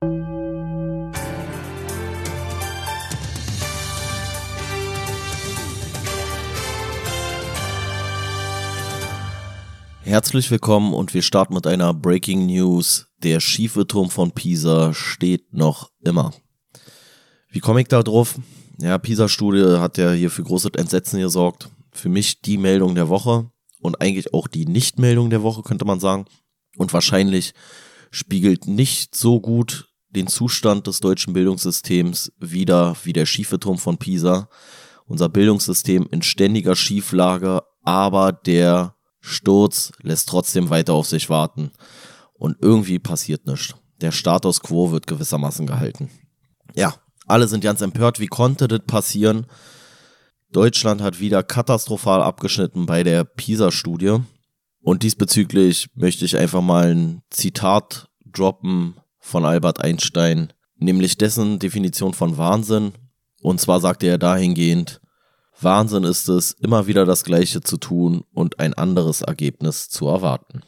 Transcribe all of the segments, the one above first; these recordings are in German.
Herzlich willkommen und wir starten mit einer Breaking News. Der schiefe Turm von Pisa steht noch immer. Wie komme ich da drauf? Ja, Pisa-Studie hat ja hier für großes Entsetzen gesorgt. Für mich die Meldung der Woche und eigentlich auch die Nicht-Meldung der Woche, könnte man sagen. Und wahrscheinlich spiegelt nicht so gut den Zustand des deutschen Bildungssystems wider wie der schiefe Turm von Pisa. Unser Bildungssystem in ständiger Schieflage, aber der Sturz lässt trotzdem weiter auf sich warten. Und irgendwie passiert nichts. Der Status quo wird gewissermaßen gehalten. Ja, alle sind ganz empört. Wie konnte das passieren? Deutschland hat wieder katastrophal abgeschnitten bei der PISA-Studie. Und diesbezüglich möchte ich einfach mal ein Zitat droppen von Albert Einstein, nämlich dessen Definition von Wahnsinn. Und zwar sagte er dahingehend, Wahnsinn ist es, immer wieder das Gleiche zu tun und ein anderes Ergebnis zu erwarten.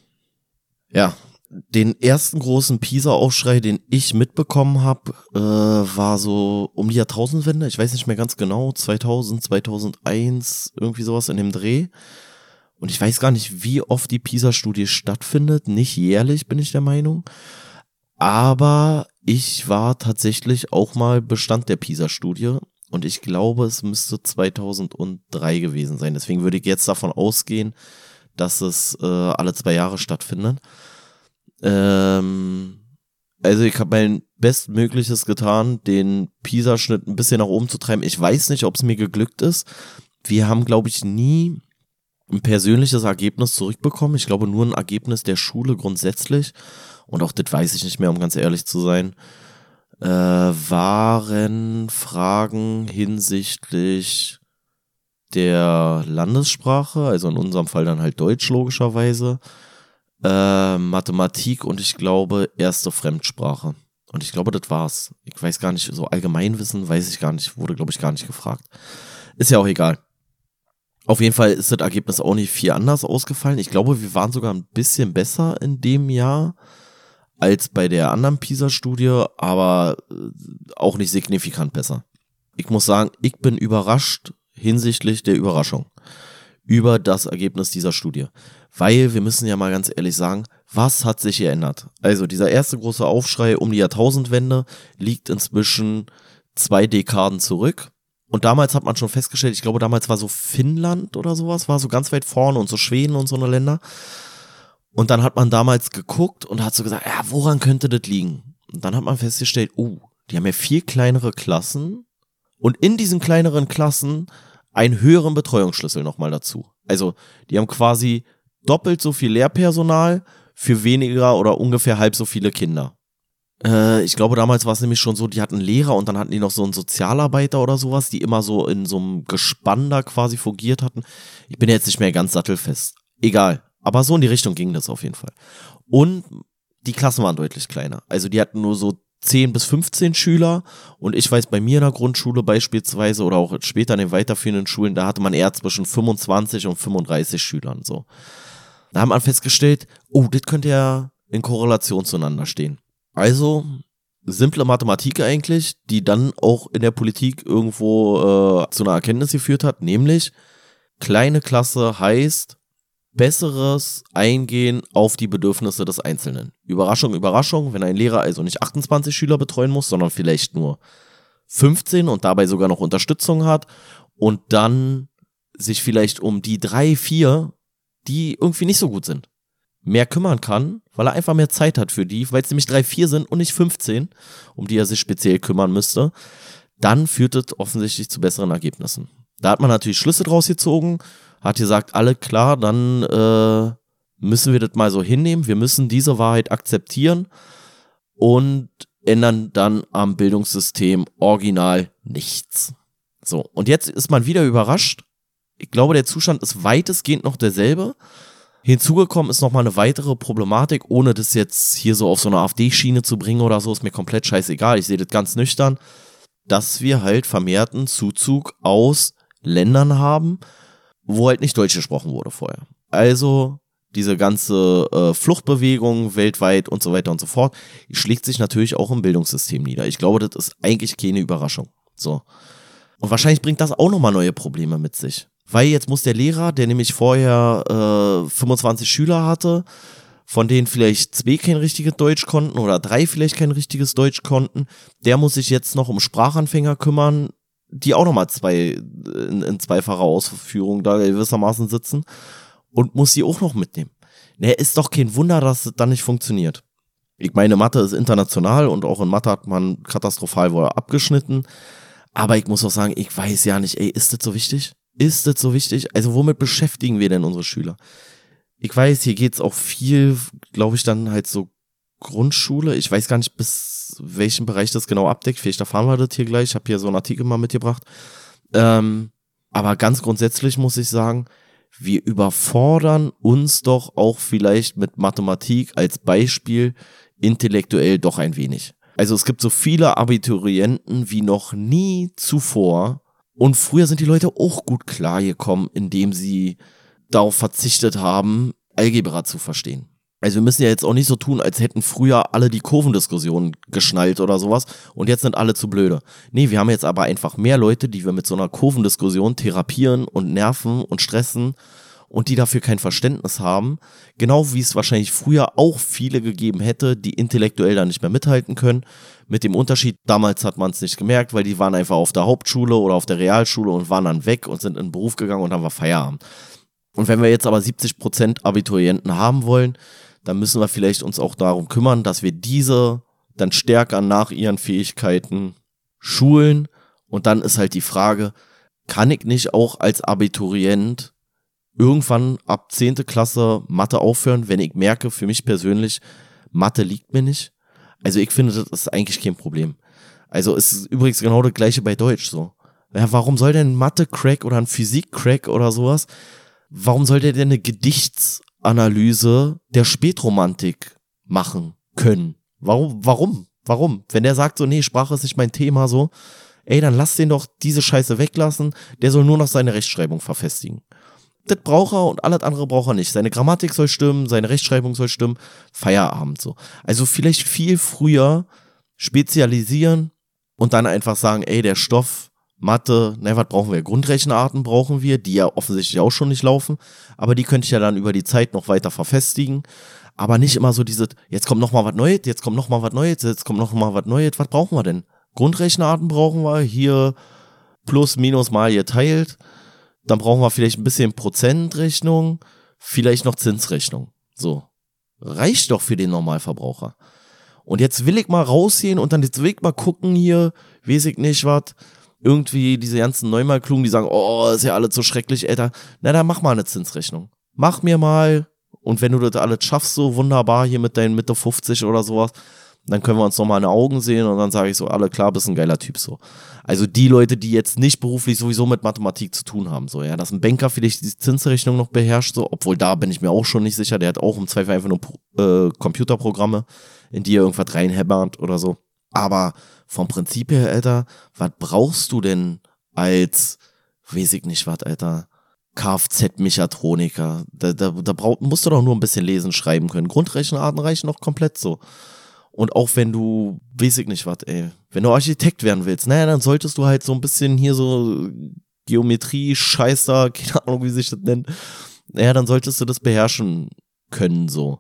Ja, den ersten großen Pisa-Aufschrei, den ich mitbekommen habe, äh, war so um die Jahrtausendwende. Ich weiß nicht mehr ganz genau, 2000, 2001, irgendwie sowas in dem Dreh. Und ich weiß gar nicht, wie oft die Pisa-Studie stattfindet. Nicht jährlich, bin ich der Meinung. Aber ich war tatsächlich auch mal Bestand der Pisa-Studie und ich glaube, es müsste 2003 gewesen sein. Deswegen würde ich jetzt davon ausgehen, dass es äh, alle zwei Jahre stattfindet. Ähm, also ich habe mein Bestmögliches getan, den Pisa-Schnitt ein bisschen nach oben zu treiben. Ich weiß nicht, ob es mir geglückt ist. Wir haben, glaube ich, nie ein persönliches Ergebnis zurückbekommen. Ich glaube nur ein Ergebnis der Schule grundsätzlich. Und auch das weiß ich nicht mehr, um ganz ehrlich zu sein äh, waren Fragen hinsichtlich der Landessprache, also in unserem Fall dann halt Deutsch logischerweise, äh, Mathematik und ich glaube erste Fremdsprache. Und ich glaube, das war's. Ich weiß gar nicht, so Allgemeinwissen weiß ich gar nicht, wurde glaube ich gar nicht gefragt. Ist ja auch egal. Auf jeden Fall ist das Ergebnis auch nicht viel anders ausgefallen. Ich glaube, wir waren sogar ein bisschen besser in dem Jahr als bei der anderen PISA-Studie, aber äh, auch nicht signifikant besser. Ich muss sagen, ich bin überrascht hinsichtlich der Überraschung über das Ergebnis dieser Studie. Weil wir müssen ja mal ganz ehrlich sagen, was hat sich geändert? Also dieser erste große Aufschrei um die Jahrtausendwende liegt inzwischen zwei Dekaden zurück. Und damals hat man schon festgestellt, ich glaube damals war so Finnland oder sowas, war so ganz weit vorne und so Schweden und so eine Länder. Und dann hat man damals geguckt und hat so gesagt, ja, woran könnte das liegen? Und dann hat man festgestellt, oh, die haben ja viel kleinere Klassen und in diesen kleineren Klassen einen höheren Betreuungsschlüssel nochmal dazu. Also, die haben quasi doppelt so viel Lehrpersonal für weniger oder ungefähr halb so viele Kinder. Äh, ich glaube, damals war es nämlich schon so, die hatten Lehrer und dann hatten die noch so einen Sozialarbeiter oder sowas, die immer so in so einem Gespann da quasi fungiert hatten. Ich bin jetzt nicht mehr ganz sattelfest. Egal. Aber so in die Richtung ging das auf jeden Fall. Und die Klassen waren deutlich kleiner. Also die hatten nur so 10 bis 15 Schüler und ich weiß bei mir in der Grundschule beispielsweise oder auch später in den weiterführenden Schulen, da hatte man eher zwischen 25 und 35 Schülern so. Da haben man festgestellt, oh, das könnte ja in Korrelation zueinander stehen. Also simple Mathematik eigentlich, die dann auch in der Politik irgendwo äh, zu einer Erkenntnis geführt hat, nämlich kleine Klasse heißt besseres Eingehen auf die Bedürfnisse des Einzelnen. Überraschung, Überraschung, wenn ein Lehrer also nicht 28 Schüler betreuen muss, sondern vielleicht nur 15 und dabei sogar noch Unterstützung hat und dann sich vielleicht um die drei, vier, die irgendwie nicht so gut sind, mehr kümmern kann, weil er einfach mehr Zeit hat für die, weil es nämlich drei, vier sind und nicht 15, um die er sich speziell kümmern müsste, dann führt es offensichtlich zu besseren Ergebnissen. Da hat man natürlich Schlüsse draus gezogen hat gesagt, alle klar, dann äh, müssen wir das mal so hinnehmen. Wir müssen diese Wahrheit akzeptieren und ändern dann am Bildungssystem original nichts. So, und jetzt ist man wieder überrascht. Ich glaube, der Zustand ist weitestgehend noch derselbe. Hinzugekommen ist nochmal eine weitere Problematik, ohne das jetzt hier so auf so eine AfD-Schiene zu bringen oder so, ist mir komplett scheißegal. Ich sehe das ganz nüchtern, dass wir halt vermehrten Zuzug aus Ländern haben, wo halt nicht Deutsch gesprochen wurde vorher. Also diese ganze äh, Fluchtbewegung weltweit und so weiter und so fort, schlägt sich natürlich auch im Bildungssystem nieder. Ich glaube, das ist eigentlich keine Überraschung. So. Und wahrscheinlich bringt das auch nochmal neue Probleme mit sich. Weil jetzt muss der Lehrer, der nämlich vorher äh, 25 Schüler hatte, von denen vielleicht zwei kein richtiges Deutsch konnten oder drei vielleicht kein richtiges Deutsch konnten, der muss sich jetzt noch um Sprachanfänger kümmern, die auch nochmal zwei in, in zweifacher Ausführung da gewissermaßen sitzen und muss sie auch noch mitnehmen. Ne, ist doch kein Wunder, dass es dann nicht funktioniert. Ich meine, Mathe ist international und auch in Mathe hat man katastrophal wohl abgeschnitten. Aber ich muss auch sagen, ich weiß ja nicht, ey, ist das so wichtig? Ist das so wichtig? Also womit beschäftigen wir denn unsere Schüler? Ich weiß, hier geht's auch viel, glaube ich, dann halt so Grundschule. Ich weiß gar nicht, bis welchen Bereich das genau abdeckt. Vielleicht erfahren wir das hier gleich. Ich habe hier so einen Artikel mal mitgebracht. Ähm, aber ganz grundsätzlich muss ich sagen, wir überfordern uns doch auch vielleicht mit Mathematik als Beispiel intellektuell doch ein wenig. Also es gibt so viele Abiturienten wie noch nie zuvor. Und früher sind die Leute auch gut klargekommen, indem sie darauf verzichtet haben, Algebra zu verstehen. Also wir müssen ja jetzt auch nicht so tun, als hätten früher alle die Kurvendiskussion geschnallt oder sowas und jetzt sind alle zu blöde. Nee, wir haben jetzt aber einfach mehr Leute, die wir mit so einer Kurvendiskussion therapieren und nerven und stressen und die dafür kein Verständnis haben. Genau wie es wahrscheinlich früher auch viele gegeben hätte, die intellektuell da nicht mehr mithalten können. Mit dem Unterschied, damals hat man es nicht gemerkt, weil die waren einfach auf der Hauptschule oder auf der Realschule und waren dann weg und sind in den Beruf gegangen und haben wir Feierabend. Und wenn wir jetzt aber 70% Abiturienten haben wollen, dann müssen wir vielleicht uns auch darum kümmern, dass wir diese dann stärker nach ihren Fähigkeiten schulen. Und dann ist halt die Frage, kann ich nicht auch als Abiturient irgendwann ab 10. Klasse Mathe aufhören, wenn ich merke, für mich persönlich, Mathe liegt mir nicht? Also ich finde, das ist eigentlich kein Problem. Also es ist übrigens genau das gleiche bei Deutsch so. Ja, warum soll denn Mathe-Crack oder ein Physik-Crack oder sowas, warum soll der denn eine Gedichts- Analyse der Spätromantik machen können. Warum, warum, warum? Wenn der sagt so, nee, Sprache ist nicht mein Thema, so, ey, dann lass den doch diese Scheiße weglassen, der soll nur noch seine Rechtschreibung verfestigen. Das braucht er und alles andere braucht er nicht. Seine Grammatik soll stimmen, seine Rechtschreibung soll stimmen, Feierabend so. Also vielleicht viel früher spezialisieren und dann einfach sagen, ey, der Stoff Mathe, ne, was brauchen wir? Grundrechenarten brauchen wir, die ja offensichtlich auch schon nicht laufen, aber die könnte ich ja dann über die Zeit noch weiter verfestigen. Aber nicht immer so diese, jetzt kommt noch mal was Neues, jetzt kommt noch mal was Neues, jetzt kommt noch mal was Neues. Was brauchen wir denn? Grundrechenarten brauchen wir, hier plus, minus, mal geteilt. Dann brauchen wir vielleicht ein bisschen Prozentrechnung, vielleicht noch Zinsrechnung. So. Reicht doch für den Normalverbraucher. Und jetzt will ich mal rausgehen und dann jetzt will ich mal gucken hier, weiß ich nicht was irgendwie diese ganzen Neumalklugen, die sagen, oh, ist ja alles so schrecklich, Alter. Na, dann mach mal eine Zinsrechnung. Mach mir mal, und wenn du das alles schaffst, so wunderbar hier mit deinen Mitte 50 oder sowas, dann können wir uns nochmal in die Augen sehen und dann sage ich so, alle klar, bist ein geiler Typ so. Also die Leute, die jetzt nicht beruflich sowieso mit Mathematik zu tun haben, so, ja, dass ein Banker vielleicht die Zinsrechnung noch beherrscht, so, obwohl da bin ich mir auch schon nicht sicher, der hat auch im Zweifel einfach nur äh, Computerprogramme, in die er irgendwas reinhämmert oder so. Aber vom Prinzip her, Alter, was brauchst du denn als, weiß ich nicht was, Alter, Kfz-Mechatroniker? Da, da, da brauch, musst du doch nur ein bisschen lesen, schreiben können. Grundrechenarten reichen noch komplett so. Und auch wenn du, weiß ich nicht was, ey, wenn du Architekt werden willst, naja, dann solltest du halt so ein bisschen hier so Geometrie, Scheißer, keine Ahnung, wie sich das nennt. Naja, dann solltest du das beherrschen können, so.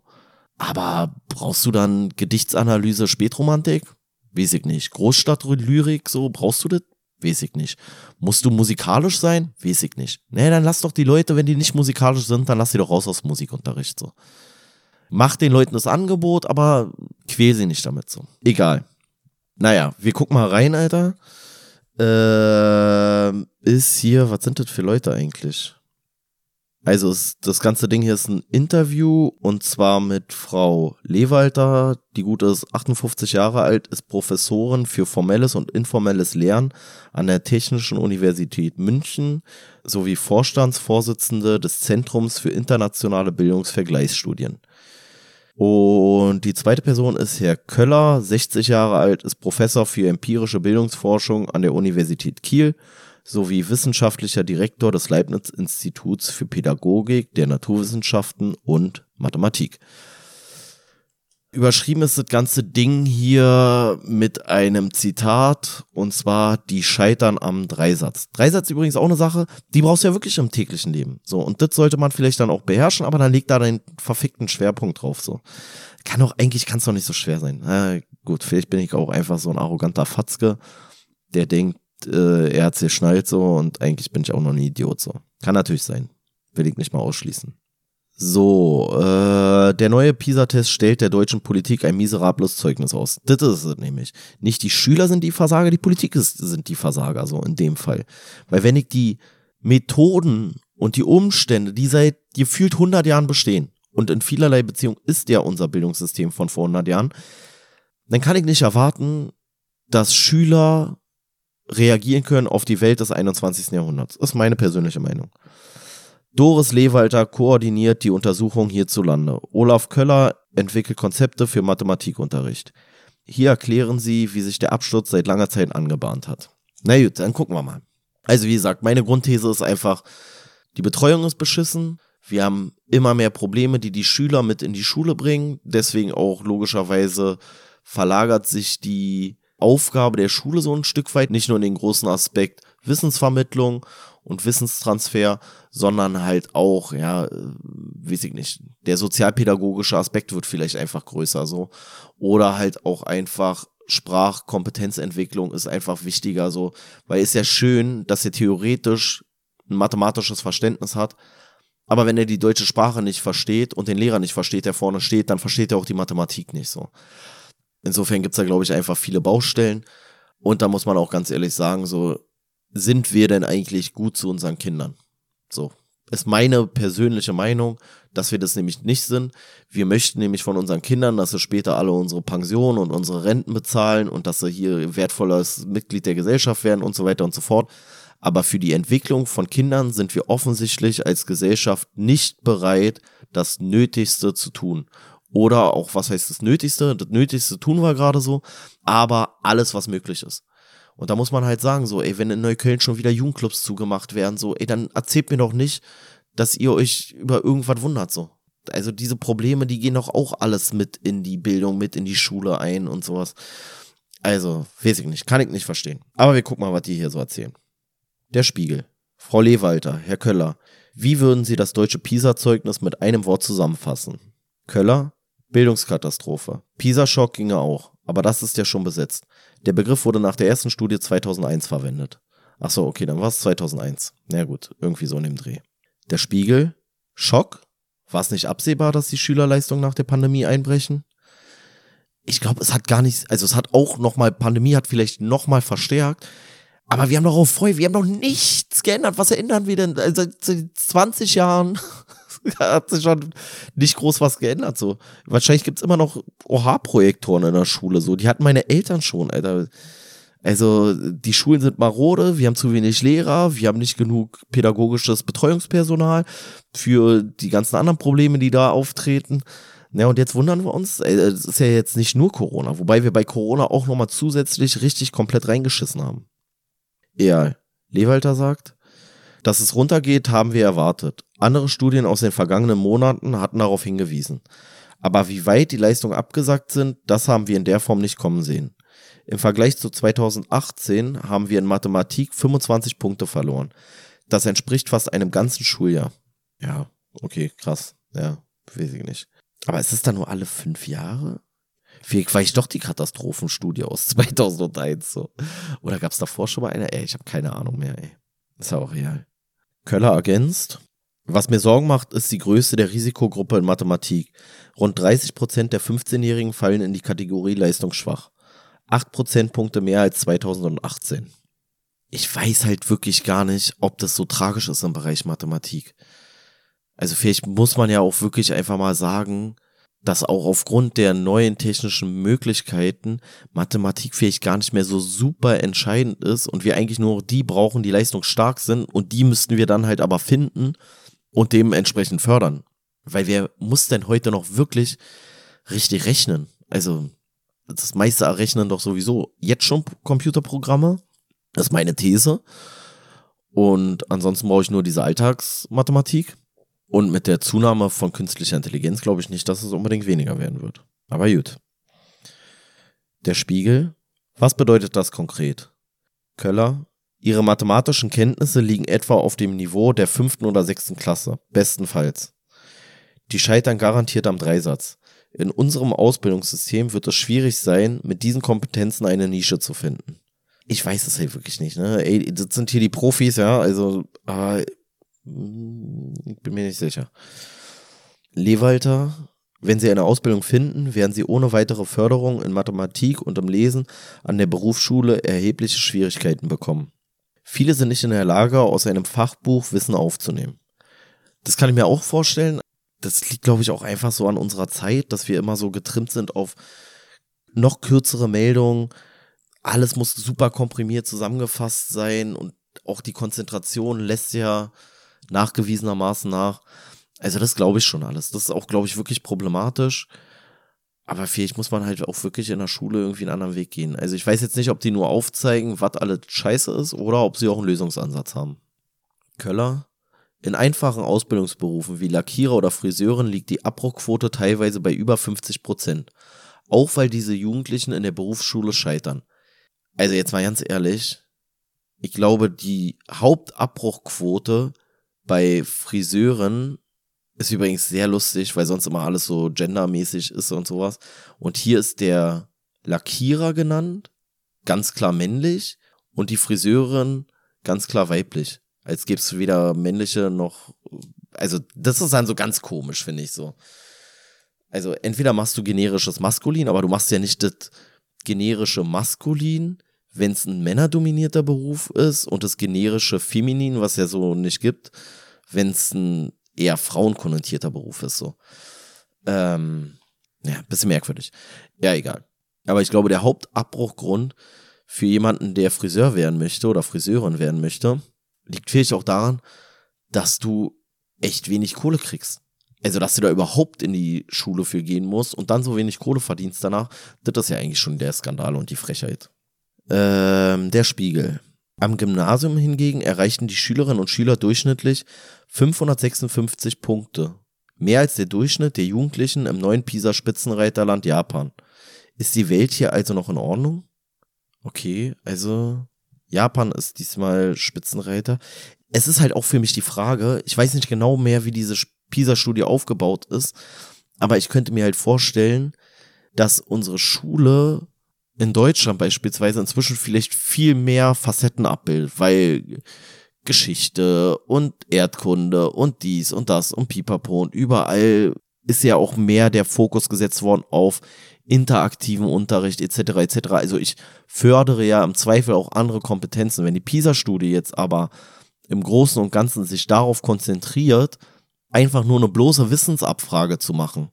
Aber brauchst du dann Gedichtsanalyse, Spätromantik? Weiß ich nicht. Großstadtlyrik, so, brauchst du das? Weiß ich nicht. Musst du musikalisch sein? Weiß ich nicht. Nee, dann lass doch die Leute, wenn die nicht musikalisch sind, dann lass sie doch raus aus Musikunterricht, so. Mach den Leuten das Angebot, aber quäl sie nicht damit, so. Egal. Naja, wir gucken mal rein, Alter. Äh, ist hier, was sind das für Leute eigentlich? Also es, das ganze Ding hier ist ein Interview und zwar mit Frau Lewalter. Die gute ist 58 Jahre alt, ist Professorin für formelles und informelles Lernen an der Technischen Universität München sowie Vorstandsvorsitzende des Zentrums für internationale Bildungsvergleichsstudien. Und die zweite Person ist Herr Köller, 60 Jahre alt, ist Professor für empirische Bildungsforschung an der Universität Kiel sowie wissenschaftlicher Direktor des Leibniz-Instituts für Pädagogik der Naturwissenschaften und Mathematik. Überschrieben ist das ganze Ding hier mit einem Zitat und zwar die scheitern am Dreisatz. Dreisatz übrigens auch eine Sache, die brauchst du ja wirklich im täglichen Leben. So und das sollte man vielleicht dann auch beherrschen, aber dann legt da deinen verfickten Schwerpunkt drauf so. Kann doch eigentlich kann es doch nicht so schwer sein. Äh, gut, vielleicht bin ich auch einfach so ein arroganter Fatzke, der denkt, äh, er hat sich schnallt so und eigentlich bin ich auch noch ein Idiot so. Kann natürlich sein. Will ich nicht mal ausschließen. So, äh, der neue PISA-Test stellt der deutschen Politik ein miserables Zeugnis aus. Das ist es nämlich. Nicht die Schüler sind die Versager, die Politik ist, sind die Versager, so in dem Fall. Weil wenn ich die Methoden und die Umstände, die seit gefühlt 100 Jahren bestehen, und in vielerlei Beziehung ist ja unser Bildungssystem von vor 100 Jahren, dann kann ich nicht erwarten, dass Schüler reagieren können auf die Welt des 21. Jahrhunderts. Ist meine persönliche Meinung. Doris Lewalter koordiniert die Untersuchung hierzulande. Olaf Köller entwickelt Konzepte für Mathematikunterricht. Hier erklären sie, wie sich der Absturz seit langer Zeit angebahnt hat. Na gut, dann gucken wir mal. Also wie gesagt, meine Grundthese ist einfach, die Betreuung ist beschissen. Wir haben immer mehr Probleme, die die Schüler mit in die Schule bringen. Deswegen auch logischerweise verlagert sich die Aufgabe der Schule so ein Stück weit, nicht nur in den großen Aspekt Wissensvermittlung und Wissenstransfer, sondern halt auch, ja, äh, weiß ich nicht, der sozialpädagogische Aspekt wird vielleicht einfach größer so. Oder halt auch einfach Sprachkompetenzentwicklung ist einfach wichtiger so, weil es ja schön, dass er theoretisch ein mathematisches Verständnis hat, aber wenn er die deutsche Sprache nicht versteht und den Lehrer nicht versteht, der vorne steht, dann versteht er auch die Mathematik nicht so. Insofern gibt's da, glaube ich, einfach viele Baustellen. Und da muss man auch ganz ehrlich sagen, so, sind wir denn eigentlich gut zu unseren Kindern? So, ist meine persönliche Meinung, dass wir das nämlich nicht sind. Wir möchten nämlich von unseren Kindern, dass sie später alle unsere Pensionen und unsere Renten bezahlen und dass sie hier wertvolles Mitglied der Gesellschaft werden und so weiter und so fort. Aber für die Entwicklung von Kindern sind wir offensichtlich als Gesellschaft nicht bereit, das Nötigste zu tun. Oder auch, was heißt das Nötigste? Das Nötigste tun wir gerade so, aber alles, was möglich ist. Und da muss man halt sagen, so, ey, wenn in Neukölln schon wieder Jugendclubs zugemacht werden, so, ey, dann erzählt mir doch nicht, dass ihr euch über irgendwas wundert, so. Also diese Probleme, die gehen doch auch alles mit in die Bildung, mit in die Schule ein und sowas. Also, weiß ich nicht, kann ich nicht verstehen. Aber wir gucken mal, was die hier so erzählen. Der Spiegel. Frau Lewalter, Herr Köller, wie würden Sie das deutsche PISA-Zeugnis mit einem Wort zusammenfassen? Köller, Bildungskatastrophe. PISA-Schock ginge auch, aber das ist ja schon besetzt. Der Begriff wurde nach der ersten Studie 2001 verwendet. Ach so, okay, dann war es 2001. Na ja, gut, irgendwie so in dem Dreh. Der Spiegel, Schock. War es nicht absehbar, dass die Schülerleistungen nach der Pandemie einbrechen? Ich glaube, es hat gar nichts, also es hat auch nochmal, Pandemie hat vielleicht nochmal verstärkt. Aber wir haben doch auch voll, wir haben doch nichts geändert. Was ändern wir denn? Also seit 20 Jahren hat sich schon nicht groß was geändert. So. Wahrscheinlich gibt's immer noch OH-Projektoren in der Schule. So. Die hatten meine Eltern schon, Alter. Also die Schulen sind marode, wir haben zu wenig Lehrer, wir haben nicht genug pädagogisches Betreuungspersonal für die ganzen anderen Probleme, die da auftreten. Ja, und jetzt wundern wir uns, es ist ja jetzt nicht nur Corona, wobei wir bei Corona auch nochmal zusätzlich richtig komplett reingeschissen haben. Ja, Lewalter sagt, dass es runtergeht, haben wir erwartet. Andere Studien aus den vergangenen Monaten hatten darauf hingewiesen. Aber wie weit die Leistungen abgesagt sind, das haben wir in der Form nicht kommen sehen. Im Vergleich zu 2018 haben wir in Mathematik 25 Punkte verloren. Das entspricht fast einem ganzen Schuljahr. Ja, okay, krass. Ja, weiß ich nicht. Aber ist es dann nur alle fünf Jahre? Vielleicht war ich doch die Katastrophenstudie aus 2001 so. Oder gab es davor schon mal eine? Ey, ich habe keine Ahnung mehr, ey. Ist ja auch real. Köller ergänzt. Was mir Sorgen macht, ist die Größe der Risikogruppe in Mathematik. Rund 30 Prozent der 15-Jährigen fallen in die Kategorie leistungsschwach. 8 Prozentpunkte mehr als 2018. Ich weiß halt wirklich gar nicht, ob das so tragisch ist im Bereich Mathematik. Also vielleicht muss man ja auch wirklich einfach mal sagen, dass auch aufgrund der neuen technischen Möglichkeiten Mathematik vielleicht gar nicht mehr so super entscheidend ist und wir eigentlich nur die brauchen, die leistungsstark sind und die müssten wir dann halt aber finden und dementsprechend fördern. Weil wer muss denn heute noch wirklich richtig rechnen? Also das meiste errechnen doch sowieso jetzt schon Computerprogramme. Das ist meine These. Und ansonsten brauche ich nur diese Alltagsmathematik. Und mit der Zunahme von künstlicher Intelligenz glaube ich nicht, dass es unbedingt weniger werden wird. Aber gut. Der Spiegel. Was bedeutet das konkret? Köller. Ihre mathematischen Kenntnisse liegen etwa auf dem Niveau der fünften oder sechsten Klasse. Bestenfalls. Die scheitern garantiert am Dreisatz. In unserem Ausbildungssystem wird es schwierig sein, mit diesen Kompetenzen eine Nische zu finden. Ich weiß es halt wirklich nicht, ne? Ey, das sind hier die Profis, ja, also, äh, ich bin mir nicht sicher. Lewalter, wenn Sie eine Ausbildung finden, werden Sie ohne weitere Förderung in Mathematik und im Lesen an der Berufsschule erhebliche Schwierigkeiten bekommen. Viele sind nicht in der Lage, aus einem Fachbuch Wissen aufzunehmen. Das kann ich mir auch vorstellen, das liegt, glaube ich, auch einfach so an unserer Zeit, dass wir immer so getrimmt sind auf noch kürzere Meldungen. Alles muss super komprimiert zusammengefasst sein und auch die Konzentration lässt ja nachgewiesenermaßen nach. Also das glaube ich schon alles. Das ist auch, glaube ich, wirklich problematisch. Aber vielleicht muss man halt auch wirklich in der Schule irgendwie einen anderen Weg gehen. Also ich weiß jetzt nicht, ob die nur aufzeigen, was alles scheiße ist oder ob sie auch einen Lösungsansatz haben. Köller, in einfachen Ausbildungsberufen wie Lackierer oder Friseurin liegt die Abbruchquote teilweise bei über 50 Prozent. Auch weil diese Jugendlichen in der Berufsschule scheitern. Also jetzt mal ganz ehrlich, ich glaube, die Hauptabbruchquote bei Friseuren ist übrigens sehr lustig, weil sonst immer alles so gendermäßig ist und sowas. Und hier ist der Lackierer genannt, ganz klar männlich, und die Friseurin ganz klar weiblich als gäbe es weder männliche noch. Also, das ist dann so ganz komisch, finde ich so. Also, entweder machst du generisches Maskulin, aber du machst ja nicht das generische Maskulin, wenn es ein männerdominierter Beruf ist, und das generische Feminin, was ja so nicht gibt, wenn es ein eher frauenkonnotierter Beruf ist, so. Ähm, ja, bisschen merkwürdig. Ja, egal. Aber ich glaube, der Hauptabbruchgrund für jemanden, der Friseur werden möchte oder Friseurin werden möchte, liegt vielleicht auch daran, dass du echt wenig Kohle kriegst. Also, dass du da überhaupt in die Schule für gehen musst und dann so wenig Kohle verdienst danach, das ist ja eigentlich schon der Skandal und die Frechheit. Ähm, der Spiegel. Am Gymnasium hingegen erreichten die Schülerinnen und Schüler durchschnittlich 556 Punkte. Mehr als der Durchschnitt der Jugendlichen im neuen PISA-Spitzenreiterland Japan. Ist die Welt hier also noch in Ordnung? Okay, also Japan ist diesmal Spitzenreiter. Es ist halt auch für mich die Frage, ich weiß nicht genau mehr, wie diese PISA-Studie aufgebaut ist, aber ich könnte mir halt vorstellen, dass unsere Schule in Deutschland beispielsweise inzwischen vielleicht viel mehr Facetten abbildet, weil Geschichte und Erdkunde und dies und das und Pipapo und überall ist ja auch mehr der Fokus gesetzt worden auf interaktiven Unterricht etc. etc. Also ich fördere ja im Zweifel auch andere Kompetenzen. Wenn die PISA-Studie jetzt aber im Großen und Ganzen sich darauf konzentriert, einfach nur eine bloße Wissensabfrage zu machen.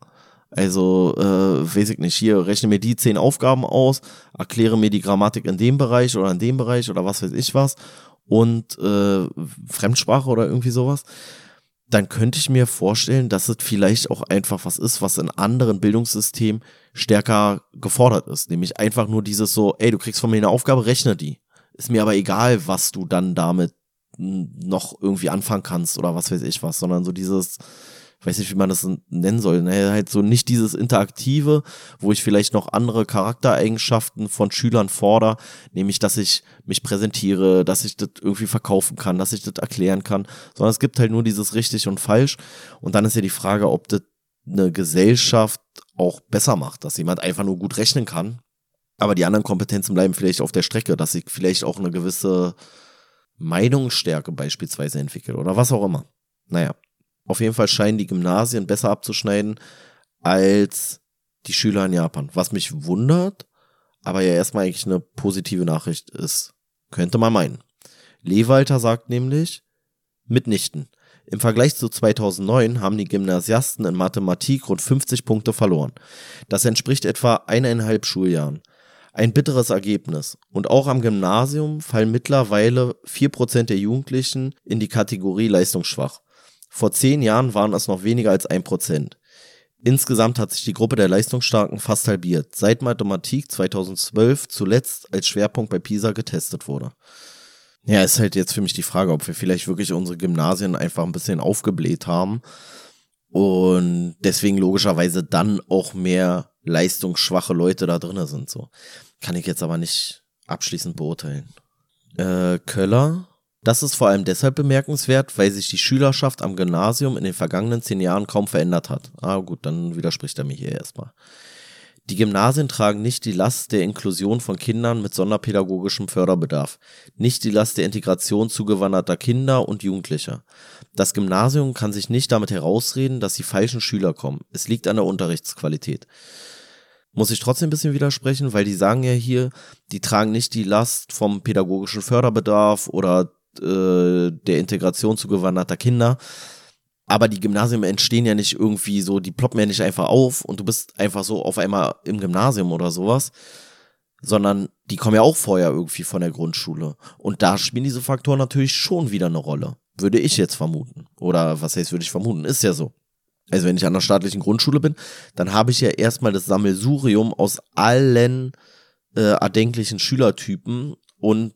Also, äh, weiß ich nicht, hier rechne mir die zehn Aufgaben aus, erkläre mir die Grammatik in dem Bereich oder in dem Bereich oder was weiß ich was und äh, Fremdsprache oder irgendwie sowas dann könnte ich mir vorstellen, dass es vielleicht auch einfach was ist, was in anderen Bildungssystemen stärker gefordert ist. Nämlich einfach nur dieses so, ey, du kriegst von mir eine Aufgabe, rechne die. Ist mir aber egal, was du dann damit noch irgendwie anfangen kannst oder was weiß ich was, sondern so dieses, weiß nicht, wie man das nennen soll, ne? halt so nicht dieses Interaktive, wo ich vielleicht noch andere Charaktereigenschaften von Schülern fordere, nämlich, dass ich mich präsentiere, dass ich das irgendwie verkaufen kann, dass ich das erklären kann, sondern es gibt halt nur dieses richtig und falsch und dann ist ja die Frage, ob das eine Gesellschaft auch besser macht, dass jemand einfach nur gut rechnen kann, aber die anderen Kompetenzen bleiben vielleicht auf der Strecke, dass ich vielleicht auch eine gewisse Meinungsstärke beispielsweise entwickle oder was auch immer. Naja, auf jeden Fall scheinen die Gymnasien besser abzuschneiden als die Schüler in Japan. Was mich wundert, aber ja erstmal eigentlich eine positive Nachricht ist. Könnte man meinen. Lewalter sagt nämlich, mitnichten. Im Vergleich zu 2009 haben die Gymnasiasten in Mathematik rund 50 Punkte verloren. Das entspricht etwa eineinhalb Schuljahren. Ein bitteres Ergebnis. Und auch am Gymnasium fallen mittlerweile 4% der Jugendlichen in die Kategorie leistungsschwach. Vor zehn Jahren waren es noch weniger als ein Prozent. Insgesamt hat sich die Gruppe der Leistungsstarken fast halbiert, seit Mathematik 2012 zuletzt als Schwerpunkt bei PISA getestet wurde. Ja, ist halt jetzt für mich die Frage, ob wir vielleicht wirklich unsere Gymnasien einfach ein bisschen aufgebläht haben und deswegen logischerweise dann auch mehr leistungsschwache Leute da drin sind. So kann ich jetzt aber nicht abschließend beurteilen. Äh, Köller. Das ist vor allem deshalb bemerkenswert, weil sich die Schülerschaft am Gymnasium in den vergangenen zehn Jahren kaum verändert hat. Ah gut, dann widerspricht er mir hier erstmal. Die Gymnasien tragen nicht die Last der Inklusion von Kindern mit sonderpädagogischem Förderbedarf, nicht die Last der Integration zugewanderter Kinder und Jugendlicher. Das Gymnasium kann sich nicht damit herausreden, dass die falschen Schüler kommen. Es liegt an der Unterrichtsqualität. Muss ich trotzdem ein bisschen widersprechen, weil die sagen ja hier, die tragen nicht die Last vom pädagogischen Förderbedarf oder äh, der Integration zugewanderter Kinder, aber die Gymnasien entstehen ja nicht irgendwie so, die ploppen ja nicht einfach auf und du bist einfach so auf einmal im Gymnasium oder sowas, sondern die kommen ja auch vorher irgendwie von der Grundschule. Und da spielen diese Faktoren natürlich schon wieder eine Rolle. Würde ich jetzt vermuten. Oder was heißt, würde ich vermuten? Ist ja so. Also wenn ich an der staatlichen Grundschule bin, dann habe ich ja erstmal das Sammelsurium aus allen äh, erdenklichen Schülertypen und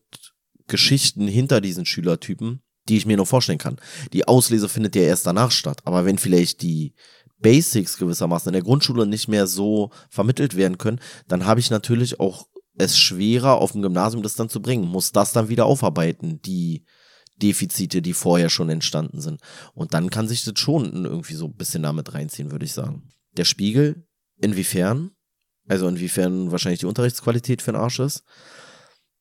Geschichten hinter diesen Schülertypen die ich mir nur vorstellen kann. Die Auslese findet ja erst danach statt. Aber wenn vielleicht die Basics gewissermaßen in der Grundschule nicht mehr so vermittelt werden können, dann habe ich natürlich auch es schwerer, auf dem Gymnasium das dann zu bringen. Muss das dann wieder aufarbeiten, die Defizite, die vorher schon entstanden sind. Und dann kann sich das schon irgendwie so ein bisschen damit reinziehen, würde ich sagen. Der Spiegel, inwiefern? Also inwiefern wahrscheinlich die Unterrichtsqualität für den Arsch ist.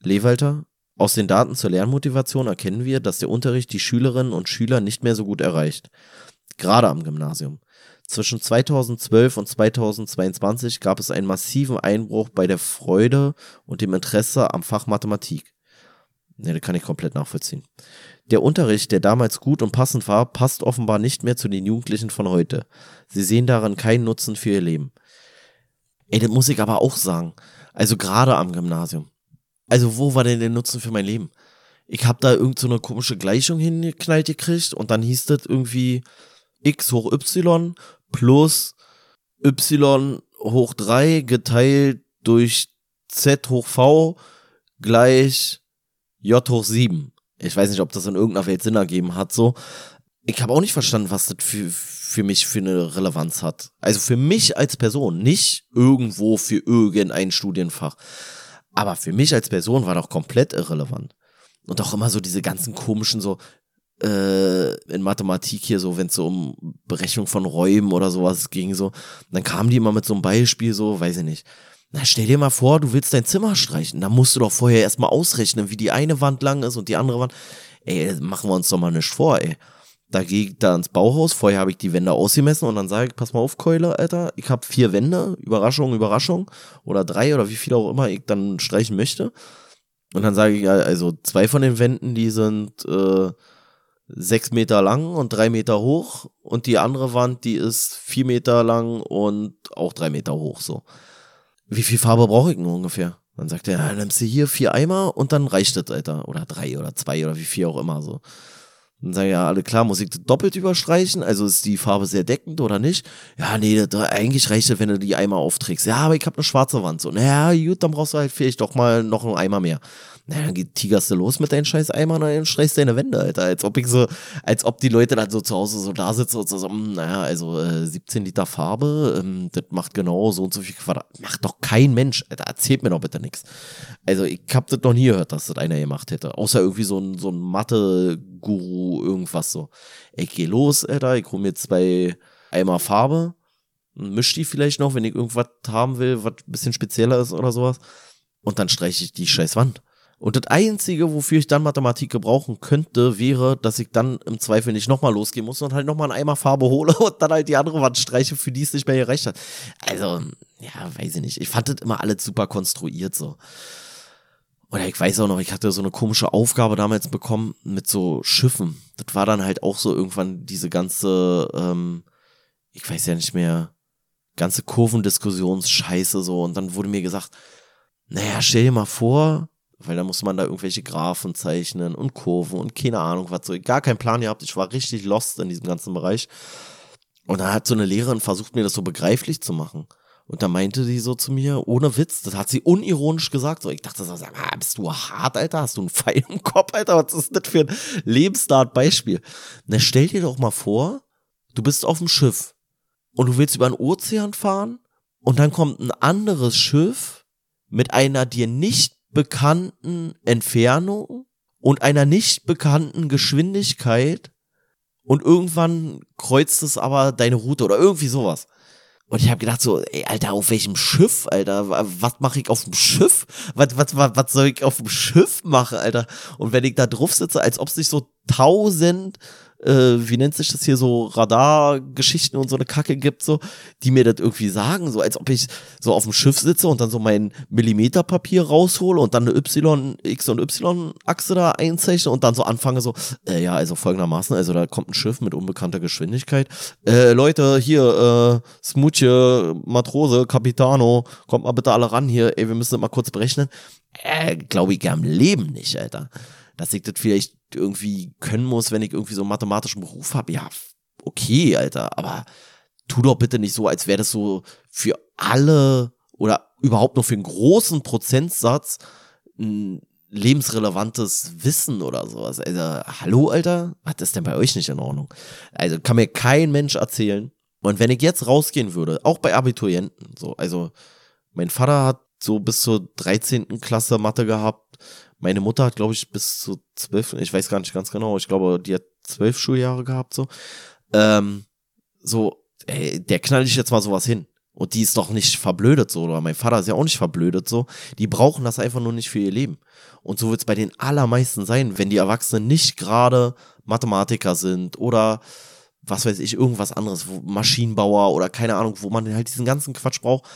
Lewalter, aus den Daten zur Lernmotivation erkennen wir, dass der Unterricht die Schülerinnen und Schüler nicht mehr so gut erreicht. Gerade am Gymnasium. Zwischen 2012 und 2022 gab es einen massiven Einbruch bei der Freude und dem Interesse am Fach Mathematik. Ne, das kann ich komplett nachvollziehen. Der Unterricht, der damals gut und passend war, passt offenbar nicht mehr zu den Jugendlichen von heute. Sie sehen darin keinen Nutzen für ihr Leben. Ey, das muss ich aber auch sagen. Also gerade am Gymnasium. Also wo war denn der Nutzen für mein Leben? Ich habe da irgend so eine komische Gleichung hingeknallt gekriegt und dann hieß das irgendwie x hoch y plus y hoch 3 geteilt durch z hoch v gleich j hoch 7. Ich weiß nicht, ob das in irgendeiner Welt Sinn ergeben hat, so. Ich habe auch nicht verstanden, was das für, für mich für eine Relevanz hat. Also für mich als Person, nicht irgendwo für irgendein Studienfach. Aber für mich als Person war doch komplett irrelevant. Und auch immer so diese ganzen komischen so äh, in Mathematik hier so, wenn es so um Berechnung von Räumen oder sowas ging, so, dann kamen die immer mit so einem Beispiel, so, weiß ich nicht. Na, stell dir mal vor, du willst dein Zimmer streichen. Da musst du doch vorher erstmal ausrechnen, wie die eine Wand lang ist und die andere Wand. Ey, machen wir uns doch mal nicht vor, ey. Da gehe ich da ins Bauhaus, vorher habe ich die Wände ausgemessen und dann sage ich, pass mal auf, Keule, Alter, ich habe vier Wände, Überraschung, Überraschung, oder drei oder wie viel auch immer ich dann streichen möchte. Und dann sage ich, also zwei von den Wänden, die sind äh, sechs Meter lang und drei Meter hoch und die andere Wand, die ist vier Meter lang und auch drei Meter hoch, so. Wie viel Farbe brauche ich denn ungefähr? Dann sagt er, ja, nimmst du hier vier Eimer und dann reicht das, Alter. Oder drei oder zwei oder wie viel auch immer, so. Dann sagen ja alle, klar, muss ich doppelt überstreichen? Also ist die Farbe sehr deckend oder nicht? Ja, nee, das, eigentlich reicht es, wenn du die Eimer aufträgst. Ja, aber ich habe eine schwarze Wand. So, naja, gut, dann brauchst du halt vielleicht doch mal noch einen Eimer mehr. Na, dann geht, tigerst du los mit deinen scheiß Eimern und dann streichst deine Wände, Alter. Als ob ich so, als ob die Leute dann so zu Hause so da sitzen und so, so hm, naja, also äh, 17 Liter Farbe, ähm, das macht genau so und so viel Quadrat. Macht doch kein Mensch, Alter. Erzählt mir doch bitte nichts. Also ich hab das noch nie gehört, dass das einer gemacht hätte. Außer irgendwie so ein, so ein Mathe-Guru, irgendwas so. Ich geh los, Alter, ich hol mir zwei Eimer Farbe, misch die vielleicht noch, wenn ich irgendwas haben will, was ein bisschen spezieller ist oder sowas. Und dann streiche ich die scheiß Wand. Und das Einzige, wofür ich dann Mathematik gebrauchen könnte, wäre, dass ich dann im Zweifel nicht nochmal losgehen muss und halt nochmal einen Eimer Farbe hole und dann halt die andere Wand streiche, für die es nicht mehr gereicht hat. Also, ja, weiß ich nicht. Ich fand das immer alles super konstruiert so. Oder ich weiß auch noch, ich hatte so eine komische Aufgabe damals bekommen mit so Schiffen. Das war dann halt auch so irgendwann diese ganze, ähm, ich weiß ja nicht mehr, ganze Kurvendiskussionsscheiße so. Und dann wurde mir gesagt, naja, stell dir mal vor, weil da musste man da irgendwelche Graphen zeichnen und Kurven und keine Ahnung was so. Gar keinen Plan gehabt. Ich war richtig lost in diesem ganzen Bereich. Und dann hat so eine Lehrerin versucht, mir das so begreiflich zu machen. Und da meinte die so zu mir, ohne Witz, das hat sie unironisch gesagt. So, ich dachte so, mal, bist du hart, Alter? Hast du einen Pfeil im Kopf, Alter? Was ist das für ein Lebensstart-Beispiel? Na, stell dir doch mal vor, du bist auf dem Schiff und du willst über den Ozean fahren und dann kommt ein anderes Schiff mit einer dir nicht bekannten Entfernung und einer nicht bekannten Geschwindigkeit und irgendwann kreuzt es aber deine Route oder irgendwie sowas. Und ich habe gedacht so, ey, Alter, auf welchem Schiff, Alter? Was mache ich auf dem Schiff? Was, was, was, was soll ich auf dem Schiff machen, Alter? Und wenn ich da drauf sitze, als ob sich so tausend äh, wie nennt sich das hier so, Radargeschichten und so eine Kacke gibt, so, die mir das irgendwie sagen, so als ob ich so auf dem Schiff sitze und dann so mein Millimeterpapier raushole und dann eine Y, X und Y-Achse da einzeichne und dann so anfange so, äh, ja, also folgendermaßen, also da kommt ein Schiff mit unbekannter Geschwindigkeit. Äh, Leute, hier, äh, Smutje, Matrose, Capitano, kommt mal bitte alle ran hier, ey, wir müssen das mal kurz berechnen. Äh, glaube ich am Leben nicht, Alter dass ich das vielleicht irgendwie können muss, wenn ich irgendwie so einen mathematischen Beruf habe. Ja, okay, Alter, aber tu doch bitte nicht so, als wäre das so für alle oder überhaupt nur für einen großen Prozentsatz ein lebensrelevantes Wissen oder sowas. Also, hallo, Alter? Was ist denn bei euch nicht in Ordnung? Also, kann mir kein Mensch erzählen. Und wenn ich jetzt rausgehen würde, auch bei Abiturienten, so, also, mein Vater hat so bis zur 13. Klasse Mathe gehabt. Meine Mutter hat, glaube ich, bis zu zwölf, ich weiß gar nicht ganz genau, ich glaube, die hat zwölf Schuljahre gehabt, so. Ähm, so, ey, der knall ich jetzt mal sowas hin. Und die ist doch nicht verblödet so, oder mein Vater ist ja auch nicht verblödet so. Die brauchen das einfach nur nicht für ihr Leben. Und so wird es bei den allermeisten sein, wenn die Erwachsenen nicht gerade Mathematiker sind oder was weiß ich, irgendwas anderes, Maschinenbauer oder keine Ahnung, wo man halt diesen ganzen Quatsch braucht.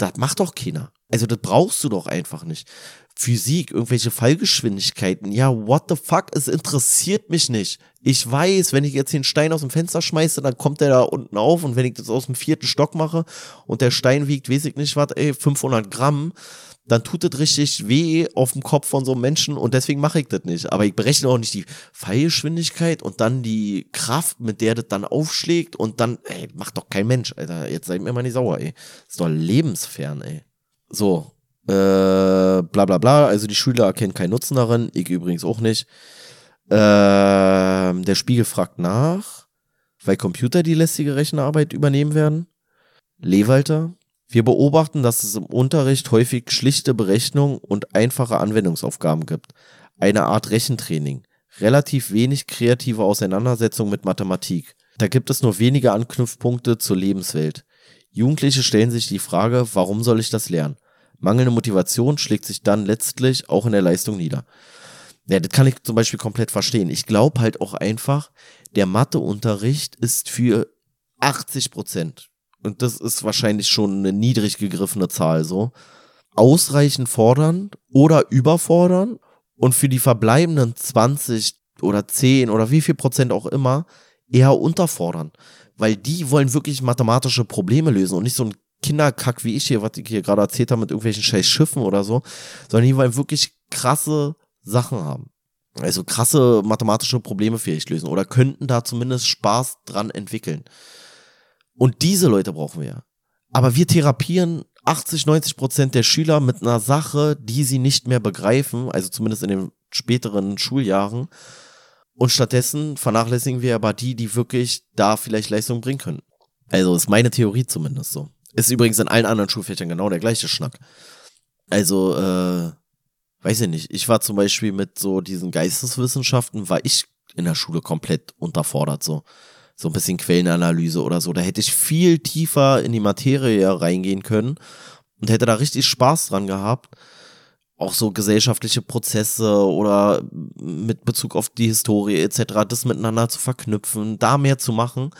Das macht doch keiner. Also das brauchst du doch einfach nicht. Physik, irgendwelche Fallgeschwindigkeiten. Ja, what the fuck? Es interessiert mich nicht. Ich weiß, wenn ich jetzt den Stein aus dem Fenster schmeiße, dann kommt der da unten auf und wenn ich das aus dem vierten Stock mache und der Stein wiegt, weiß ich nicht was, ey, 500 Gramm, dann tut das richtig weh auf dem Kopf von so einem Menschen und deswegen mache ich das nicht. Aber ich berechne auch nicht die Fallgeschwindigkeit und dann die Kraft, mit der das dann aufschlägt und dann, ey, macht doch kein Mensch, Alter. Jetzt seid mir mal nicht sauer, ey. Das ist doch lebensfern, ey. So, äh, bla bla bla. Also die Schüler erkennen keinen Nutzen darin, ich übrigens auch nicht. Äh, der Spiegel fragt nach, weil Computer die lästige Rechenarbeit übernehmen werden. Lewalter. Wir beobachten, dass es im Unterricht häufig schlichte Berechnungen und einfache Anwendungsaufgaben gibt. Eine Art Rechentraining. Relativ wenig kreative Auseinandersetzung mit Mathematik. Da gibt es nur wenige Anknüpfpunkte zur Lebenswelt. Jugendliche stellen sich die Frage, warum soll ich das lernen? Mangelnde Motivation schlägt sich dann letztlich auch in der Leistung nieder. Ja, das kann ich zum Beispiel komplett verstehen. Ich glaube halt auch einfach, der Matheunterricht ist für 80 Prozent, und das ist wahrscheinlich schon eine niedrig gegriffene Zahl so, ausreichend fordern oder überfordern und für die verbleibenden 20 oder 10 oder wie viel Prozent auch immer eher unterfordern. Weil die wollen wirklich mathematische Probleme lösen und nicht so ein Kinderkack wie ich hier, was ich hier gerade erzählt habe mit irgendwelchen scheiß Schiffen oder so, sondern die wollen wirklich krasse Sachen haben. Also krasse mathematische Probleme vielleicht lösen oder könnten da zumindest Spaß dran entwickeln. Und diese Leute brauchen wir. Aber wir therapieren 80, 90 Prozent der Schüler mit einer Sache, die sie nicht mehr begreifen, also zumindest in den späteren Schuljahren. Und stattdessen vernachlässigen wir aber die, die wirklich da vielleicht Leistung bringen können. Also ist meine Theorie zumindest so. Ist übrigens in allen anderen Schulfächern genau der gleiche Schnack. Also, äh, weiß ich nicht. Ich war zum Beispiel mit so diesen Geisteswissenschaften, war ich in der Schule komplett unterfordert, so. So ein bisschen Quellenanalyse oder so. Da hätte ich viel tiefer in die Materie reingehen können und hätte da richtig Spaß dran gehabt. Auch so gesellschaftliche Prozesse oder mit Bezug auf die Historie etc., das miteinander zu verknüpfen, da mehr zu machen.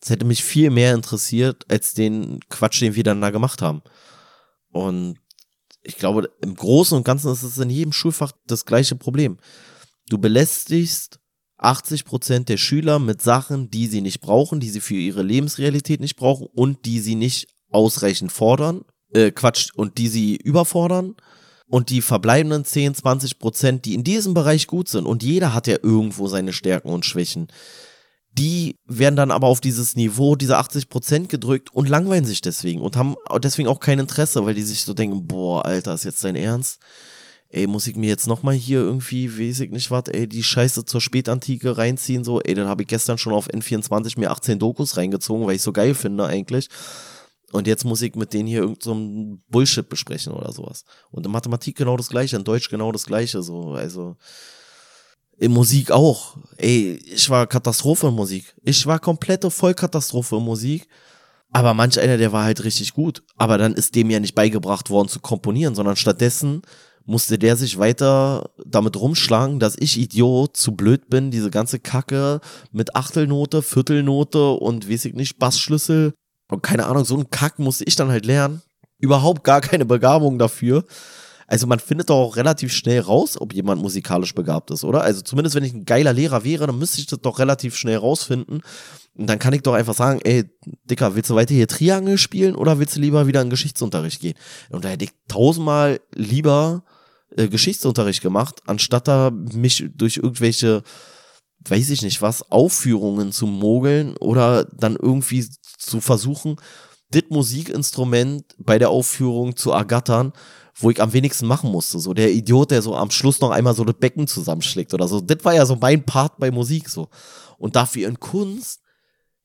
Das hätte mich viel mehr interessiert als den Quatsch, den wir dann da gemacht haben. Und ich glaube, im Großen und Ganzen ist es in jedem Schulfach das gleiche Problem. Du belästigst 80 Prozent der Schüler mit Sachen, die sie nicht brauchen, die sie für ihre Lebensrealität nicht brauchen und die sie nicht ausreichend fordern, äh, Quatsch, und die sie überfordern. Und die verbleibenden 10, 20 Prozent, die in diesem Bereich gut sind, und jeder hat ja irgendwo seine Stärken und Schwächen, die werden dann aber auf dieses Niveau, diese 80% gedrückt und langweilen sich deswegen und haben deswegen auch kein Interesse, weil die sich so denken, boah, Alter, ist jetzt dein Ernst? Ey, muss ich mir jetzt nochmal hier irgendwie, weiß ich nicht was, ey, die Scheiße zur Spätantike reinziehen, so, ey, dann habe ich gestern schon auf N24 mir 18 Dokus reingezogen, weil ich so geil finde eigentlich. Und jetzt muss ich mit denen hier irgendein so Bullshit besprechen oder sowas. Und in Mathematik genau das gleiche, in Deutsch genau das gleiche, so, also. In Musik auch. Ey, ich war Katastrophe in Musik. Ich war komplette Vollkatastrophe in Musik. Aber manch einer, der war halt richtig gut. Aber dann ist dem ja nicht beigebracht worden zu komponieren, sondern stattdessen musste der sich weiter damit rumschlagen, dass ich Idiot zu blöd bin, diese ganze Kacke mit Achtelnote, Viertelnote und weiß ich nicht, Bassschlüssel und keine Ahnung, so ein Kack musste ich dann halt lernen. Überhaupt gar keine Begabung dafür. Also man findet doch auch relativ schnell raus, ob jemand musikalisch begabt ist, oder? Also zumindest wenn ich ein geiler Lehrer wäre, dann müsste ich das doch relativ schnell rausfinden. Und dann kann ich doch einfach sagen, ey, Dicker, willst du weiter hier Triangel spielen oder willst du lieber wieder in Geschichtsunterricht gehen? Und da hätte ich tausendmal lieber äh, Geschichtsunterricht gemacht, anstatt da mich durch irgendwelche, weiß ich nicht was, Aufführungen zu mogeln oder dann irgendwie zu versuchen, das Musikinstrument bei der Aufführung zu ergattern wo ich am wenigsten machen musste. So der Idiot, der so am Schluss noch einmal so das Becken zusammenschlägt oder so. Das war ja so mein Part bei Musik so. Und dafür in Kunst,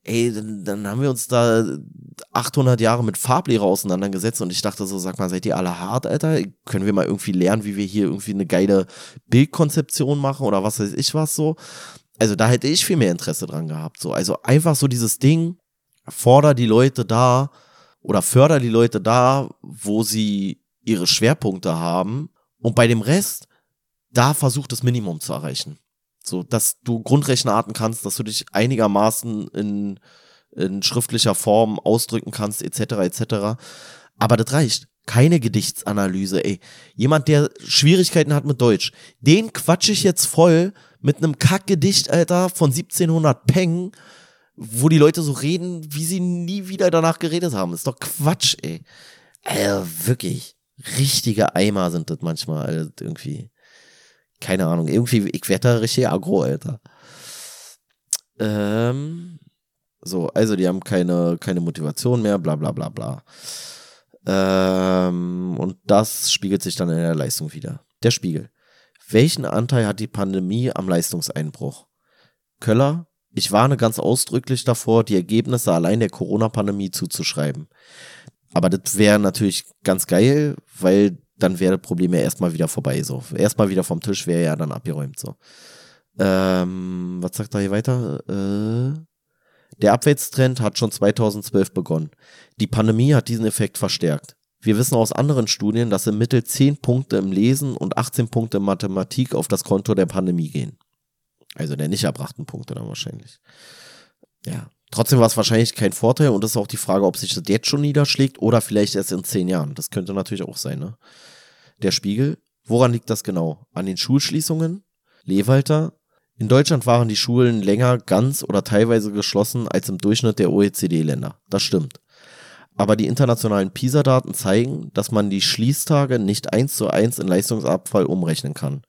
ey, dann, dann haben wir uns da 800 Jahre mit Farblehre auseinandergesetzt und ich dachte so, sag mal, seid ihr alle hart, Alter? Können wir mal irgendwie lernen, wie wir hier irgendwie eine geile Bildkonzeption machen oder was weiß ich was so? Also da hätte ich viel mehr Interesse dran gehabt. So, also einfach so dieses Ding, forder die Leute da oder förder die Leute da, wo sie ihre Schwerpunkte haben und bei dem Rest, da versucht das Minimum zu erreichen. So, dass du Grundrechenarten kannst, dass du dich einigermaßen in, in schriftlicher Form ausdrücken kannst, etc., etc. Aber das reicht. Keine Gedichtsanalyse, ey. Jemand, der Schwierigkeiten hat mit Deutsch, den quatsche ich jetzt voll mit einem Kackgedicht, Alter, von 1700 Peng, wo die Leute so reden, wie sie nie wieder danach geredet haben. Das ist doch Quatsch, ey. Ey, wirklich richtige Eimer sind das manchmal also irgendwie. Keine Ahnung, irgendwie, ich werde da richtig aggro, Alter. Ähm, so, also die haben keine, keine Motivation mehr, bla bla bla bla. Ähm, und das spiegelt sich dann in der Leistung wieder. Der Spiegel. Welchen Anteil hat die Pandemie am Leistungseinbruch? Köller, ich warne ganz ausdrücklich davor, die Ergebnisse allein der Corona-Pandemie zuzuschreiben. Aber das wäre natürlich ganz geil, weil dann wäre das Problem ja erstmal wieder vorbei. So. Erstmal wieder vom Tisch wäre ja dann abgeräumt. So. Ähm, was sagt er hier weiter? Äh, der Abwärtstrend hat schon 2012 begonnen. Die Pandemie hat diesen Effekt verstärkt. Wir wissen aus anderen Studien, dass im Mittel 10 Punkte im Lesen und 18 Punkte in Mathematik auf das Konto der Pandemie gehen. Also der nicht erbrachten Punkte dann wahrscheinlich. Ja. Trotzdem war es wahrscheinlich kein Vorteil und das ist auch die Frage, ob sich das jetzt schon niederschlägt oder vielleicht erst in zehn Jahren. Das könnte natürlich auch sein, ne? Der Spiegel. Woran liegt das genau? An den Schulschließungen? Lehwalter? In Deutschland waren die Schulen länger ganz oder teilweise geschlossen als im Durchschnitt der OECD-Länder. Das stimmt. Aber die internationalen PISA-Daten zeigen, dass man die Schließtage nicht eins zu eins in Leistungsabfall umrechnen kann.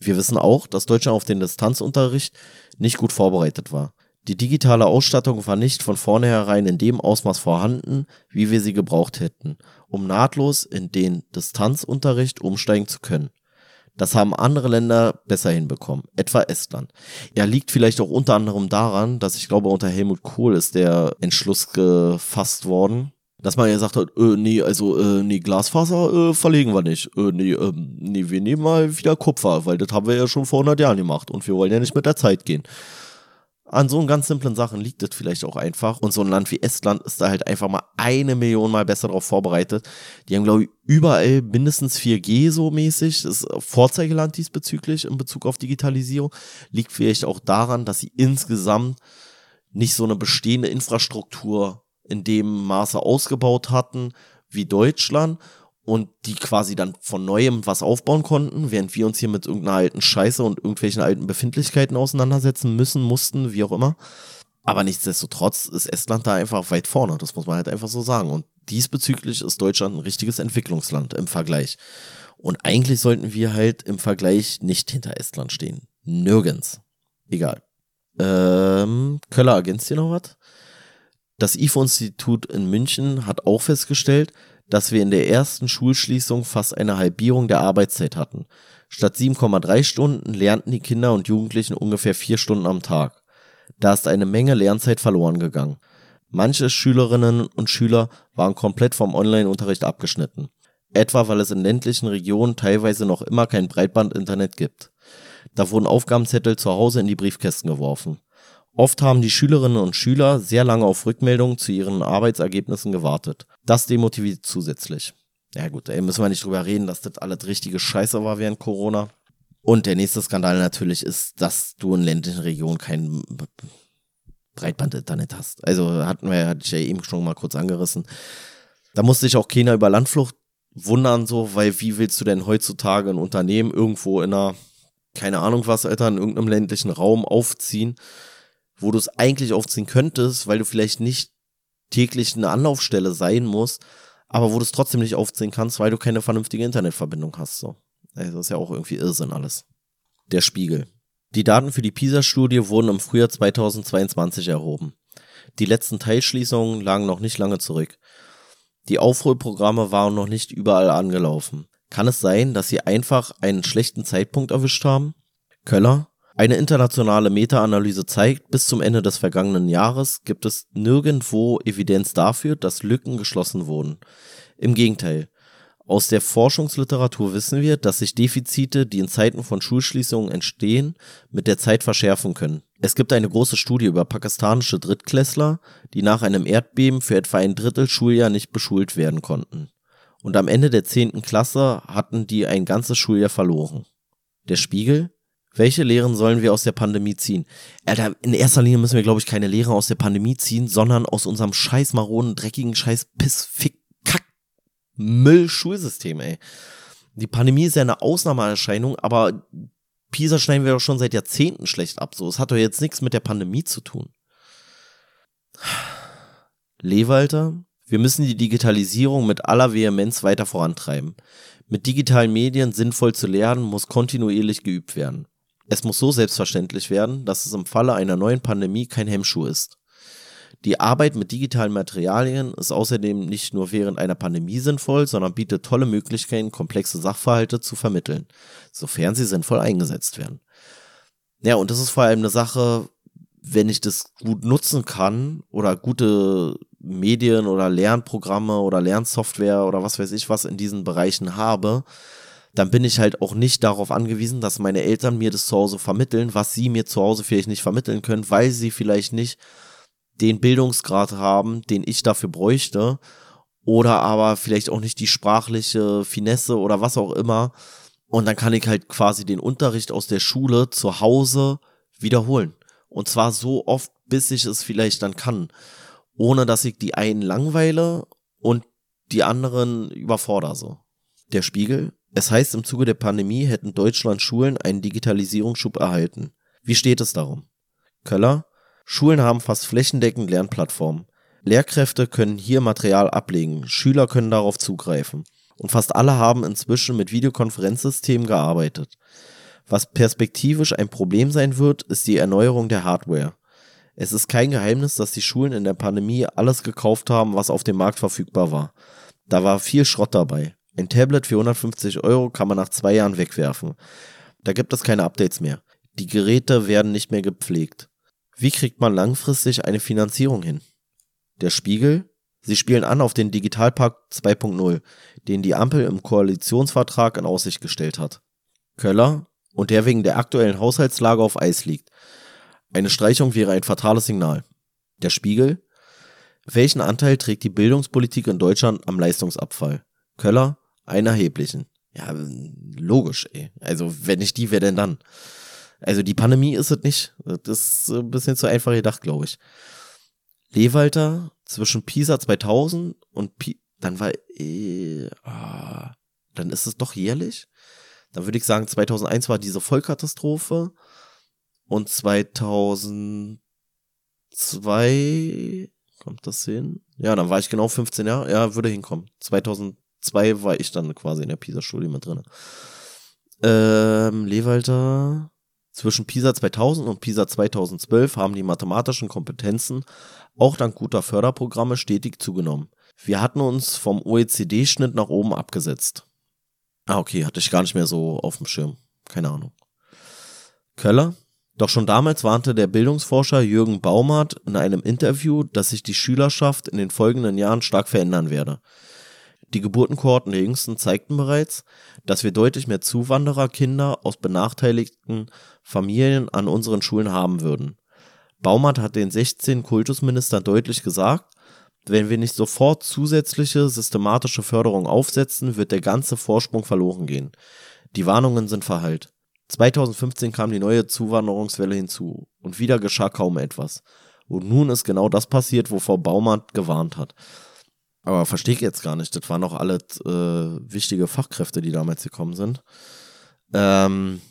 Wir wissen auch, dass Deutschland auf den Distanzunterricht nicht gut vorbereitet war. Die digitale Ausstattung war nicht von vornherein in dem Ausmaß vorhanden, wie wir sie gebraucht hätten, um nahtlos in den Distanzunterricht umsteigen zu können. Das haben andere Länder besser hinbekommen, etwa Estland. Er liegt vielleicht auch unter anderem daran, dass ich glaube, unter Helmut Kohl ist der Entschluss gefasst worden, dass man ja gesagt hat, äh, nee, also, äh, nee, Glasfaser äh, verlegen wir nicht. Äh, nee, äh, nee, wir nehmen mal wieder Kupfer, weil das haben wir ja schon vor 100 Jahren gemacht und wir wollen ja nicht mit der Zeit gehen. An so ganz simplen Sachen liegt es vielleicht auch einfach. Und so ein Land wie Estland ist da halt einfach mal eine Million mal besser darauf vorbereitet. Die haben, glaube ich, überall mindestens 4G so mäßig. Das ist Vorzeigeland diesbezüglich in Bezug auf Digitalisierung. Liegt vielleicht auch daran, dass sie insgesamt nicht so eine bestehende Infrastruktur in dem Maße ausgebaut hatten wie Deutschland und die quasi dann von neuem was aufbauen konnten, während wir uns hier mit irgendeiner alten Scheiße und irgendwelchen alten Befindlichkeiten auseinandersetzen müssen, mussten, wie auch immer. Aber nichtsdestotrotz ist Estland da einfach weit vorne, das muss man halt einfach so sagen. Und diesbezüglich ist Deutschland ein richtiges Entwicklungsland im Vergleich. Und eigentlich sollten wir halt im Vergleich nicht hinter Estland stehen. Nirgends. Egal. Ähm, Köller, ergänzt dir noch was? Das IFO-Institut in München hat auch festgestellt, dass wir in der ersten Schulschließung fast eine Halbierung der Arbeitszeit hatten. Statt 7,3 Stunden lernten die Kinder und Jugendlichen ungefähr vier Stunden am Tag. Da ist eine Menge Lernzeit verloren gegangen. Manche Schülerinnen und Schüler waren komplett vom Online-Unterricht abgeschnitten. Etwa weil es in ländlichen Regionen teilweise noch immer kein Breitbandinternet gibt. Da wurden Aufgabenzettel zu Hause in die Briefkästen geworfen. Oft haben die Schülerinnen und Schüler sehr lange auf Rückmeldungen zu ihren Arbeitsergebnissen gewartet. Das demotiviert zusätzlich. Ja gut, ey, müssen wir nicht drüber reden, dass das alles richtige Scheiße war während Corona. Und der nächste Skandal natürlich ist, dass du in ländlichen Regionen kein Breitbandinternet hast. Also hatten wir, hatte ich ja eben schon mal kurz angerissen. Da musste sich auch keiner über Landflucht wundern, so, weil wie willst du denn heutzutage ein Unternehmen irgendwo in einer, keine Ahnung was, Alter, in irgendeinem ländlichen Raum aufziehen, wo du es eigentlich aufziehen könntest, weil du vielleicht nicht täglich eine Anlaufstelle sein musst, aber wo du es trotzdem nicht aufziehen kannst, weil du keine vernünftige Internetverbindung hast. So. Also das ist ja auch irgendwie Irrsinn alles. Der Spiegel. Die Daten für die PISA-Studie wurden im Frühjahr 2022 erhoben. Die letzten Teilschließungen lagen noch nicht lange zurück. Die Aufholprogramme waren noch nicht überall angelaufen. Kann es sein, dass sie einfach einen schlechten Zeitpunkt erwischt haben? Köller? Eine internationale Meta-Analyse zeigt, bis zum Ende des vergangenen Jahres gibt es nirgendwo Evidenz dafür, dass Lücken geschlossen wurden. Im Gegenteil. Aus der Forschungsliteratur wissen wir, dass sich Defizite, die in Zeiten von Schulschließungen entstehen, mit der Zeit verschärfen können. Es gibt eine große Studie über pakistanische Drittklässler, die nach einem Erdbeben für etwa ein Drittel Schuljahr nicht beschult werden konnten. Und am Ende der zehnten Klasse hatten die ein ganzes Schuljahr verloren. Der Spiegel? Welche Lehren sollen wir aus der Pandemie ziehen? Alter, in erster Linie müssen wir, glaube ich, keine Lehren aus der Pandemie ziehen, sondern aus unserem scheiß maroden, dreckigen, scheiß Piss, Fick, Kack, Müll-Schulsystem, ey. Die Pandemie ist ja eine Ausnahmeerscheinung, aber Pisa schneiden wir doch schon seit Jahrzehnten schlecht ab. So, es hat doch jetzt nichts mit der Pandemie zu tun. Lewalter, wir müssen die Digitalisierung mit aller Vehemenz weiter vorantreiben. Mit digitalen Medien sinnvoll zu lernen, muss kontinuierlich geübt werden. Es muss so selbstverständlich werden, dass es im Falle einer neuen Pandemie kein Hemmschuh ist. Die Arbeit mit digitalen Materialien ist außerdem nicht nur während einer Pandemie sinnvoll, sondern bietet tolle Möglichkeiten, komplexe Sachverhalte zu vermitteln, sofern sie sinnvoll eingesetzt werden. Ja, und das ist vor allem eine Sache, wenn ich das gut nutzen kann oder gute Medien oder Lernprogramme oder Lernsoftware oder was weiß ich was in diesen Bereichen habe, dann bin ich halt auch nicht darauf angewiesen, dass meine Eltern mir das zu Hause vermitteln, was sie mir zu Hause vielleicht nicht vermitteln können, weil sie vielleicht nicht den Bildungsgrad haben, den ich dafür bräuchte, oder aber vielleicht auch nicht die sprachliche Finesse oder was auch immer. Und dann kann ich halt quasi den Unterricht aus der Schule zu Hause wiederholen. Und zwar so oft, bis ich es vielleicht dann kann. Ohne dass ich die einen langweile und die anderen überfordere so. Der Spiegel. Es heißt, im Zuge der Pandemie hätten Deutschland Schulen einen Digitalisierungsschub erhalten. Wie steht es darum? Köller. Schulen haben fast flächendeckend Lernplattformen. Lehrkräfte können hier Material ablegen, Schüler können darauf zugreifen. Und fast alle haben inzwischen mit Videokonferenzsystemen gearbeitet. Was perspektivisch ein Problem sein wird, ist die Erneuerung der Hardware. Es ist kein Geheimnis, dass die Schulen in der Pandemie alles gekauft haben, was auf dem Markt verfügbar war. Da war viel Schrott dabei. Ein Tablet für 150 Euro kann man nach zwei Jahren wegwerfen. Da gibt es keine Updates mehr. Die Geräte werden nicht mehr gepflegt. Wie kriegt man langfristig eine Finanzierung hin? Der Spiegel? Sie spielen an auf den Digitalpakt 2.0, den die Ampel im Koalitionsvertrag in Aussicht gestellt hat. Köller? Und der wegen der aktuellen Haushaltslage auf Eis liegt. Eine Streichung wäre ein fatales Signal. Der Spiegel? Welchen Anteil trägt die Bildungspolitik in Deutschland am Leistungsabfall? Köller? Einen erheblichen. Ja, logisch, ey. Also, wenn nicht die, wer denn dann? Also die Pandemie ist es nicht. Das ist ein bisschen zu einfach gedacht, glaube ich. Lewalter zwischen Pisa 2000 und Pi dann war äh, ah, dann ist es doch jährlich. Dann würde ich sagen 2001 war diese Vollkatastrophe und 2002 kommt das hin? Ja, dann war ich genau 15 Jahre. Ja, würde hinkommen. 2002 war ich dann quasi in der Pisa-Studie mit drin. Ähm, Lewalter Zwischen PISA 2000 und PISA 2012 haben die mathematischen Kompetenzen auch dank guter Förderprogramme stetig zugenommen. Wir hatten uns vom OECD-Schnitt nach oben abgesetzt. Ah, okay, hatte ich gar nicht mehr so auf dem Schirm. Keine Ahnung. Köller? Doch schon damals warnte der Bildungsforscher Jürgen Baumart in einem Interview, dass sich die Schülerschaft in den folgenden Jahren stark verändern werde. Die Geburtenkohorten der Jüngsten zeigten bereits, dass wir deutlich mehr Zuwandererkinder aus benachteiligten Familien an unseren Schulen haben würden. Baumart hat den 16 Kultusministern deutlich gesagt, wenn wir nicht sofort zusätzliche systematische Förderung aufsetzen, wird der ganze Vorsprung verloren gehen. Die Warnungen sind verhallt. 2015 kam die neue Zuwanderungswelle hinzu und wieder geschah kaum etwas. Und nun ist genau das passiert, wovor Baumart gewarnt hat. Aber verstehe ich jetzt gar nicht. Das waren auch alle äh, wichtige Fachkräfte, die damals gekommen sind. Ähm,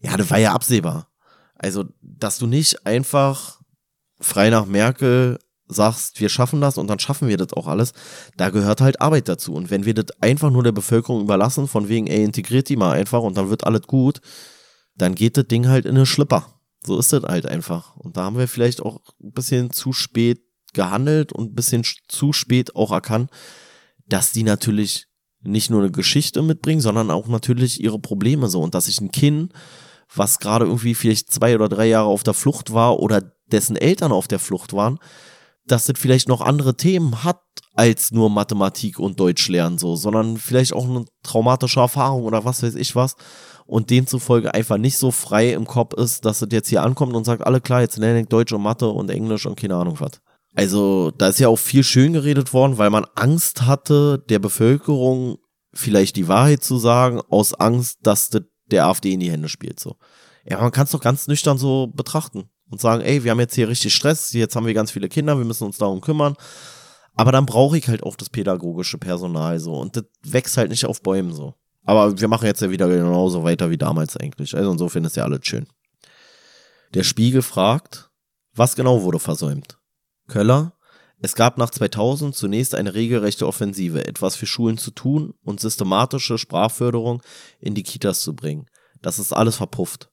ja, das war ja absehbar. Also, dass du nicht einfach frei nach Merkel sagst, wir schaffen das und dann schaffen wir das auch alles, da gehört halt Arbeit dazu. Und wenn wir das einfach nur der Bevölkerung überlassen, von wegen, ey, integriert die mal einfach und dann wird alles gut, dann geht das Ding halt in eine Schlipper. So ist das halt einfach. Und da haben wir vielleicht auch ein bisschen zu spät gehandelt und ein bisschen zu spät auch erkannt, dass die natürlich nicht nur eine Geschichte mitbringen, sondern auch natürlich ihre Probleme so. Und dass sich ein Kind, was gerade irgendwie vielleicht zwei oder drei Jahre auf der Flucht war oder dessen Eltern auf der Flucht waren, dass das vielleicht noch andere Themen hat als nur Mathematik und Deutsch lernen so, sondern vielleicht auch eine traumatische Erfahrung oder was weiß ich was und demzufolge einfach nicht so frei im Kopf ist, dass es jetzt hier ankommt und sagt, alle klar, jetzt lerne ich Deutsch und Mathe und Englisch und keine Ahnung was. Also da ist ja auch viel schön geredet worden, weil man Angst hatte, der Bevölkerung vielleicht die Wahrheit zu sagen, aus Angst, dass das der AfD in die Hände spielt. So. Ja, man kann es doch ganz nüchtern so betrachten und sagen, ey, wir haben jetzt hier richtig Stress, jetzt haben wir ganz viele Kinder, wir müssen uns darum kümmern. Aber dann brauche ich halt auch das pädagogische Personal so und das wächst halt nicht auf Bäumen so. Aber wir machen jetzt ja wieder genauso weiter wie damals eigentlich. Also insofern ist ja alles schön. Der Spiegel fragt, was genau wurde versäumt? Köller, es gab nach 2000 zunächst eine regelrechte Offensive, etwas für Schulen zu tun und systematische Sprachförderung in die Kitas zu bringen. Das ist alles verpufft.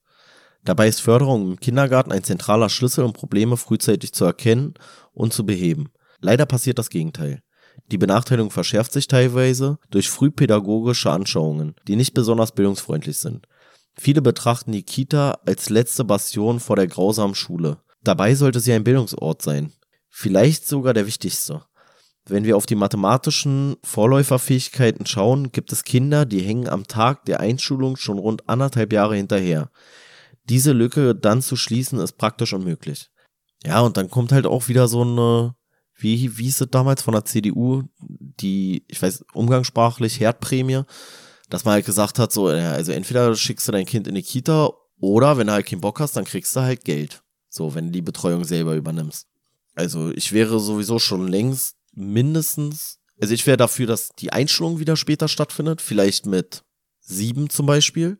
Dabei ist Förderung im Kindergarten ein zentraler Schlüssel, um Probleme frühzeitig zu erkennen und zu beheben. Leider passiert das Gegenteil. Die Benachteiligung verschärft sich teilweise durch frühpädagogische Anschauungen, die nicht besonders bildungsfreundlich sind. Viele betrachten die Kita als letzte Bastion vor der grausamen Schule. Dabei sollte sie ein Bildungsort sein, vielleicht sogar der wichtigste. Wenn wir auf die mathematischen Vorläuferfähigkeiten schauen, gibt es Kinder, die hängen am Tag der Einschulung schon rund anderthalb Jahre hinterher. Diese Lücke dann zu schließen, ist praktisch unmöglich. Ja, und dann kommt halt auch wieder so eine, wie, hieß es damals von der CDU, die, ich weiß, umgangssprachlich Herdprämie, dass man halt gesagt hat, so, also entweder schickst du dein Kind in die Kita oder wenn du halt keinen Bock hast, dann kriegst du halt Geld. So, wenn du die Betreuung selber übernimmst. Also ich wäre sowieso schon längst mindestens, also ich wäre dafür, dass die Einschulung wieder später stattfindet, vielleicht mit sieben zum Beispiel,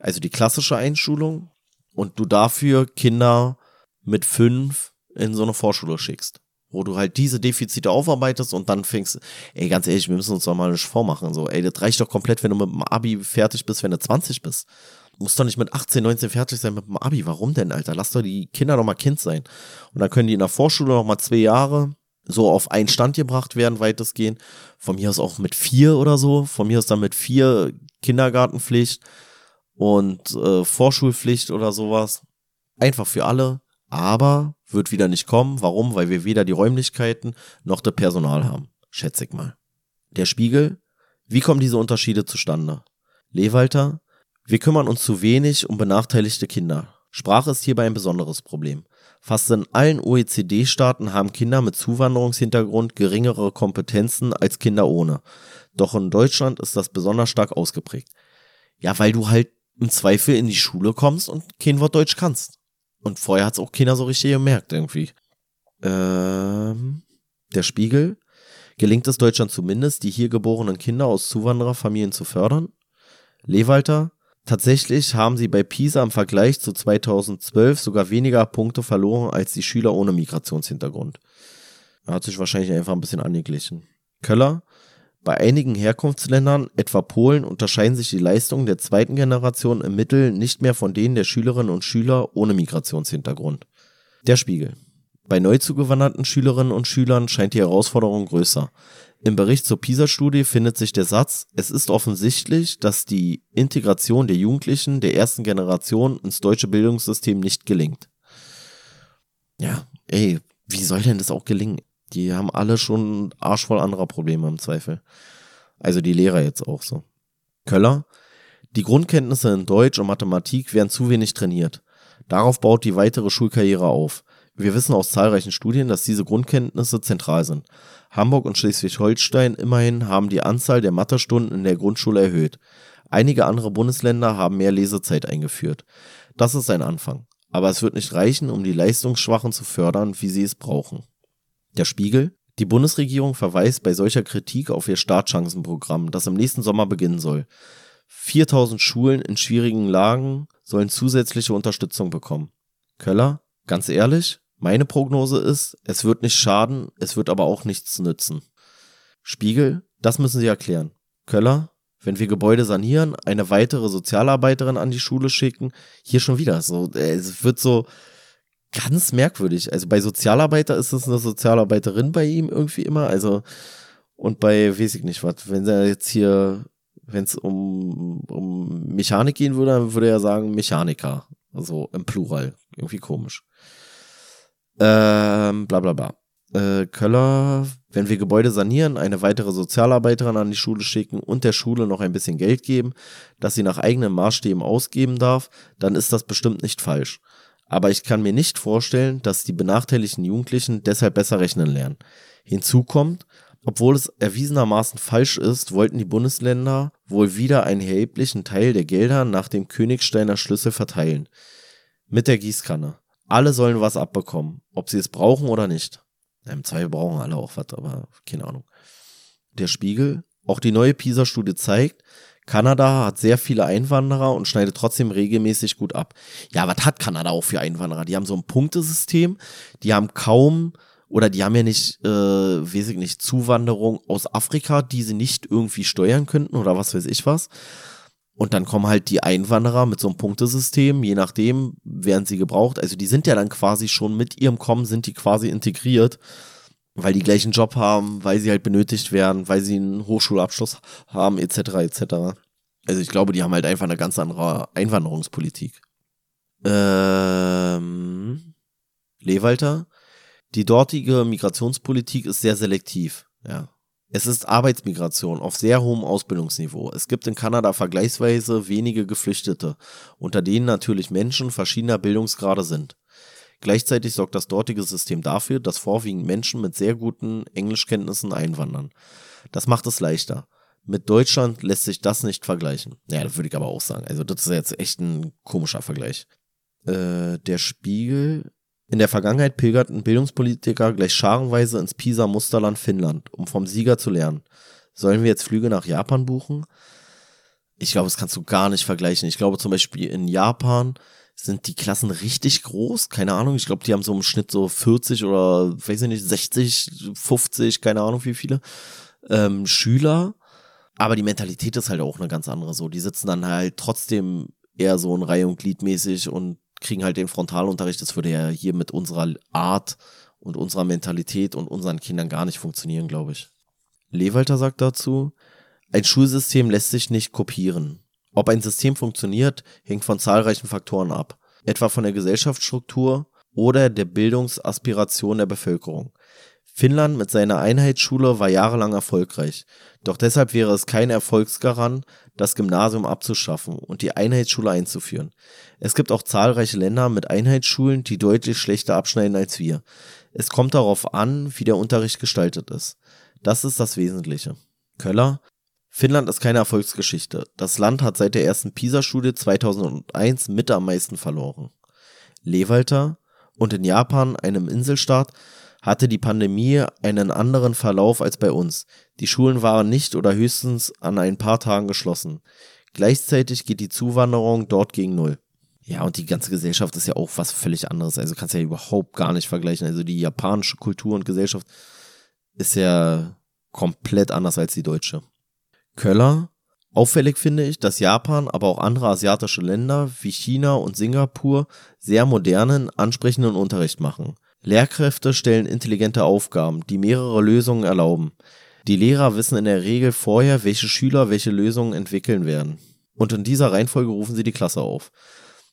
also die klassische Einschulung, und du dafür Kinder mit fünf in so eine Vorschule schickst, wo du halt diese Defizite aufarbeitest und dann fängst, ey, ganz ehrlich, wir müssen uns doch mal nicht vormachen, so, ey, das reicht doch komplett, wenn du mit dem Abi fertig bist, wenn du 20 bist. Du musst doch nicht mit 18, 19 fertig sein mit dem Abi. Warum denn, Alter? Lass doch die Kinder doch mal Kind sein. Und dann können die in der Vorschule noch mal zwei Jahre so auf einen Stand gebracht werden, weitestgehend. Von mir aus auch mit vier oder so. Von mir aus dann mit vier Kindergartenpflicht und äh, Vorschulpflicht oder sowas. Einfach für alle. Aber wird wieder nicht kommen. Warum? Weil wir weder die Räumlichkeiten noch das Personal haben. Schätze ich mal. Der Spiegel. Wie kommen diese Unterschiede zustande? Lewalter, wir kümmern uns zu wenig um benachteiligte Kinder. Sprache ist hierbei ein besonderes Problem. Fast in allen OECD-Staaten haben Kinder mit Zuwanderungshintergrund geringere Kompetenzen als Kinder ohne. Doch in Deutschland ist das besonders stark ausgeprägt. Ja, weil du halt im Zweifel in die Schule kommst und kein Wort Deutsch kannst. Und vorher hat es auch keiner so richtig gemerkt irgendwie. Ähm, der Spiegel. Gelingt es Deutschland zumindest, die hier geborenen Kinder aus Zuwandererfamilien zu fördern? Lewalter, Tatsächlich haben sie bei PISA im Vergleich zu 2012 sogar weniger Punkte verloren als die Schüler ohne Migrationshintergrund. Er hat sich wahrscheinlich einfach ein bisschen angeglichen. Köller, Bei einigen Herkunftsländern, etwa Polen, unterscheiden sich die Leistungen der zweiten Generation im Mittel nicht mehr von denen der Schülerinnen und Schüler ohne Migrationshintergrund. Der Spiegel. Bei neu zugewanderten Schülerinnen und Schülern scheint die Herausforderung größer. Im Bericht zur PISA-Studie findet sich der Satz, es ist offensichtlich, dass die Integration der Jugendlichen der ersten Generation ins deutsche Bildungssystem nicht gelingt. Ja, ey, wie soll denn das auch gelingen? Die haben alle schon arschvoll anderer Probleme im Zweifel. Also die Lehrer jetzt auch so. Köller, die Grundkenntnisse in Deutsch und Mathematik werden zu wenig trainiert. Darauf baut die weitere Schulkarriere auf. Wir wissen aus zahlreichen Studien, dass diese Grundkenntnisse zentral sind. Hamburg und Schleswig-Holstein immerhin haben die Anzahl der Mathestunden in der Grundschule erhöht. Einige andere Bundesländer haben mehr Lesezeit eingeführt. Das ist ein Anfang. Aber es wird nicht reichen, um die Leistungsschwachen zu fördern, wie sie es brauchen. Der Spiegel. Die Bundesregierung verweist bei solcher Kritik auf ihr Startchancenprogramm, das im nächsten Sommer beginnen soll. 4000 Schulen in schwierigen Lagen sollen zusätzliche Unterstützung bekommen. Köller, ganz ehrlich, meine Prognose ist, es wird nicht schaden, es wird aber auch nichts nützen. Spiegel, das müssen Sie erklären. Köller, wenn wir Gebäude sanieren, eine weitere Sozialarbeiterin an die Schule schicken, hier schon wieder so, äh, es wird so, ganz merkwürdig. Also bei Sozialarbeiter ist es eine Sozialarbeiterin bei ihm irgendwie immer. Also, und bei, weiß ich nicht was, wenn er jetzt hier, wenn es um, um Mechanik gehen würde, dann würde er sagen Mechaniker. Also im Plural. Irgendwie komisch. Ähm, bla bla bla. Äh, Köller, wenn wir Gebäude sanieren, eine weitere Sozialarbeiterin an die Schule schicken und der Schule noch ein bisschen Geld geben, das sie nach eigenen Maßstäben ausgeben darf, dann ist das bestimmt nicht falsch aber ich kann mir nicht vorstellen, dass die benachteiligten Jugendlichen deshalb besser rechnen lernen. Hinzu kommt, obwohl es erwiesenermaßen falsch ist, wollten die Bundesländer wohl wieder einen erheblichen Teil der Gelder nach dem Königsteiner Schlüssel verteilen. Mit der Gießkanne. Alle sollen was abbekommen, ob sie es brauchen oder nicht. Im Zweifel brauchen alle auch was, aber keine Ahnung. Der Spiegel, auch die neue PISA-Studie zeigt, Kanada hat sehr viele Einwanderer und schneidet trotzdem regelmäßig gut ab. Ja, was hat Kanada auch für Einwanderer? Die haben so ein Punktesystem, die haben kaum oder die haben ja nicht, äh, weiß ich nicht, Zuwanderung aus Afrika, die sie nicht irgendwie steuern könnten oder was weiß ich was. Und dann kommen halt die Einwanderer mit so einem Punktesystem, je nachdem werden sie gebraucht. Also die sind ja dann quasi schon mit ihrem Kommen, sind die quasi integriert weil die gleichen Job haben, weil sie halt benötigt werden, weil sie einen Hochschulabschluss haben, etc. etc. Also ich glaube, die haben halt einfach eine ganz andere Einwanderungspolitik. Ähm, Lewalter, die dortige Migrationspolitik ist sehr selektiv, ja. Es ist Arbeitsmigration auf sehr hohem Ausbildungsniveau. Es gibt in Kanada vergleichsweise wenige Geflüchtete, unter denen natürlich Menschen verschiedener Bildungsgrade sind. Gleichzeitig sorgt das dortige System dafür, dass vorwiegend Menschen mit sehr guten Englischkenntnissen einwandern. Das macht es leichter. Mit Deutschland lässt sich das nicht vergleichen. Ja, das würde ich aber auch sagen. Also, das ist jetzt echt ein komischer Vergleich. Äh, der Spiegel. In der Vergangenheit pilgerten Bildungspolitiker gleich scharenweise ins Pisa-Musterland Finnland, um vom Sieger zu lernen. Sollen wir jetzt Flüge nach Japan buchen? Ich glaube, das kannst du gar nicht vergleichen. Ich glaube zum Beispiel in Japan sind die Klassen richtig groß. Keine Ahnung, ich glaube, die haben so im Schnitt so 40 oder, weiß ich nicht, 60, 50, keine Ahnung wie viele ähm, Schüler. Aber die Mentalität ist halt auch eine ganz andere so. Die sitzen dann halt trotzdem eher so in Reihe und Gliedmäßig und kriegen halt den Frontalunterricht. Das würde ja hier mit unserer Art und unserer Mentalität und unseren Kindern gar nicht funktionieren, glaube ich. Lewalter sagt dazu, ein Schulsystem lässt sich nicht kopieren. Ob ein System funktioniert, hängt von zahlreichen Faktoren ab, etwa von der Gesellschaftsstruktur oder der Bildungsaspiration der Bevölkerung. Finnland mit seiner Einheitsschule war jahrelang erfolgreich, doch deshalb wäre es kein Erfolgsgarant, das Gymnasium abzuschaffen und die Einheitsschule einzuführen. Es gibt auch zahlreiche Länder mit Einheitsschulen, die deutlich schlechter abschneiden als wir. Es kommt darauf an, wie der Unterricht gestaltet ist. Das ist das Wesentliche. Köller, Finnland ist keine Erfolgsgeschichte. Das Land hat seit der ersten PISA-Studie 2001 mit am meisten verloren. Lewalter und in Japan, einem Inselstaat, hatte die Pandemie einen anderen Verlauf als bei uns. Die Schulen waren nicht oder höchstens an ein paar Tagen geschlossen. Gleichzeitig geht die Zuwanderung dort gegen Null. Ja, und die ganze Gesellschaft ist ja auch was völlig anderes. Also kannst du ja überhaupt gar nicht vergleichen. Also die japanische Kultur und Gesellschaft ist ja komplett anders als die deutsche. Köller. Auffällig finde ich, dass Japan, aber auch andere asiatische Länder wie China und Singapur sehr modernen, ansprechenden Unterricht machen. Lehrkräfte stellen intelligente Aufgaben, die mehrere Lösungen erlauben. Die Lehrer wissen in der Regel vorher, welche Schüler welche Lösungen entwickeln werden. Und in dieser Reihenfolge rufen sie die Klasse auf.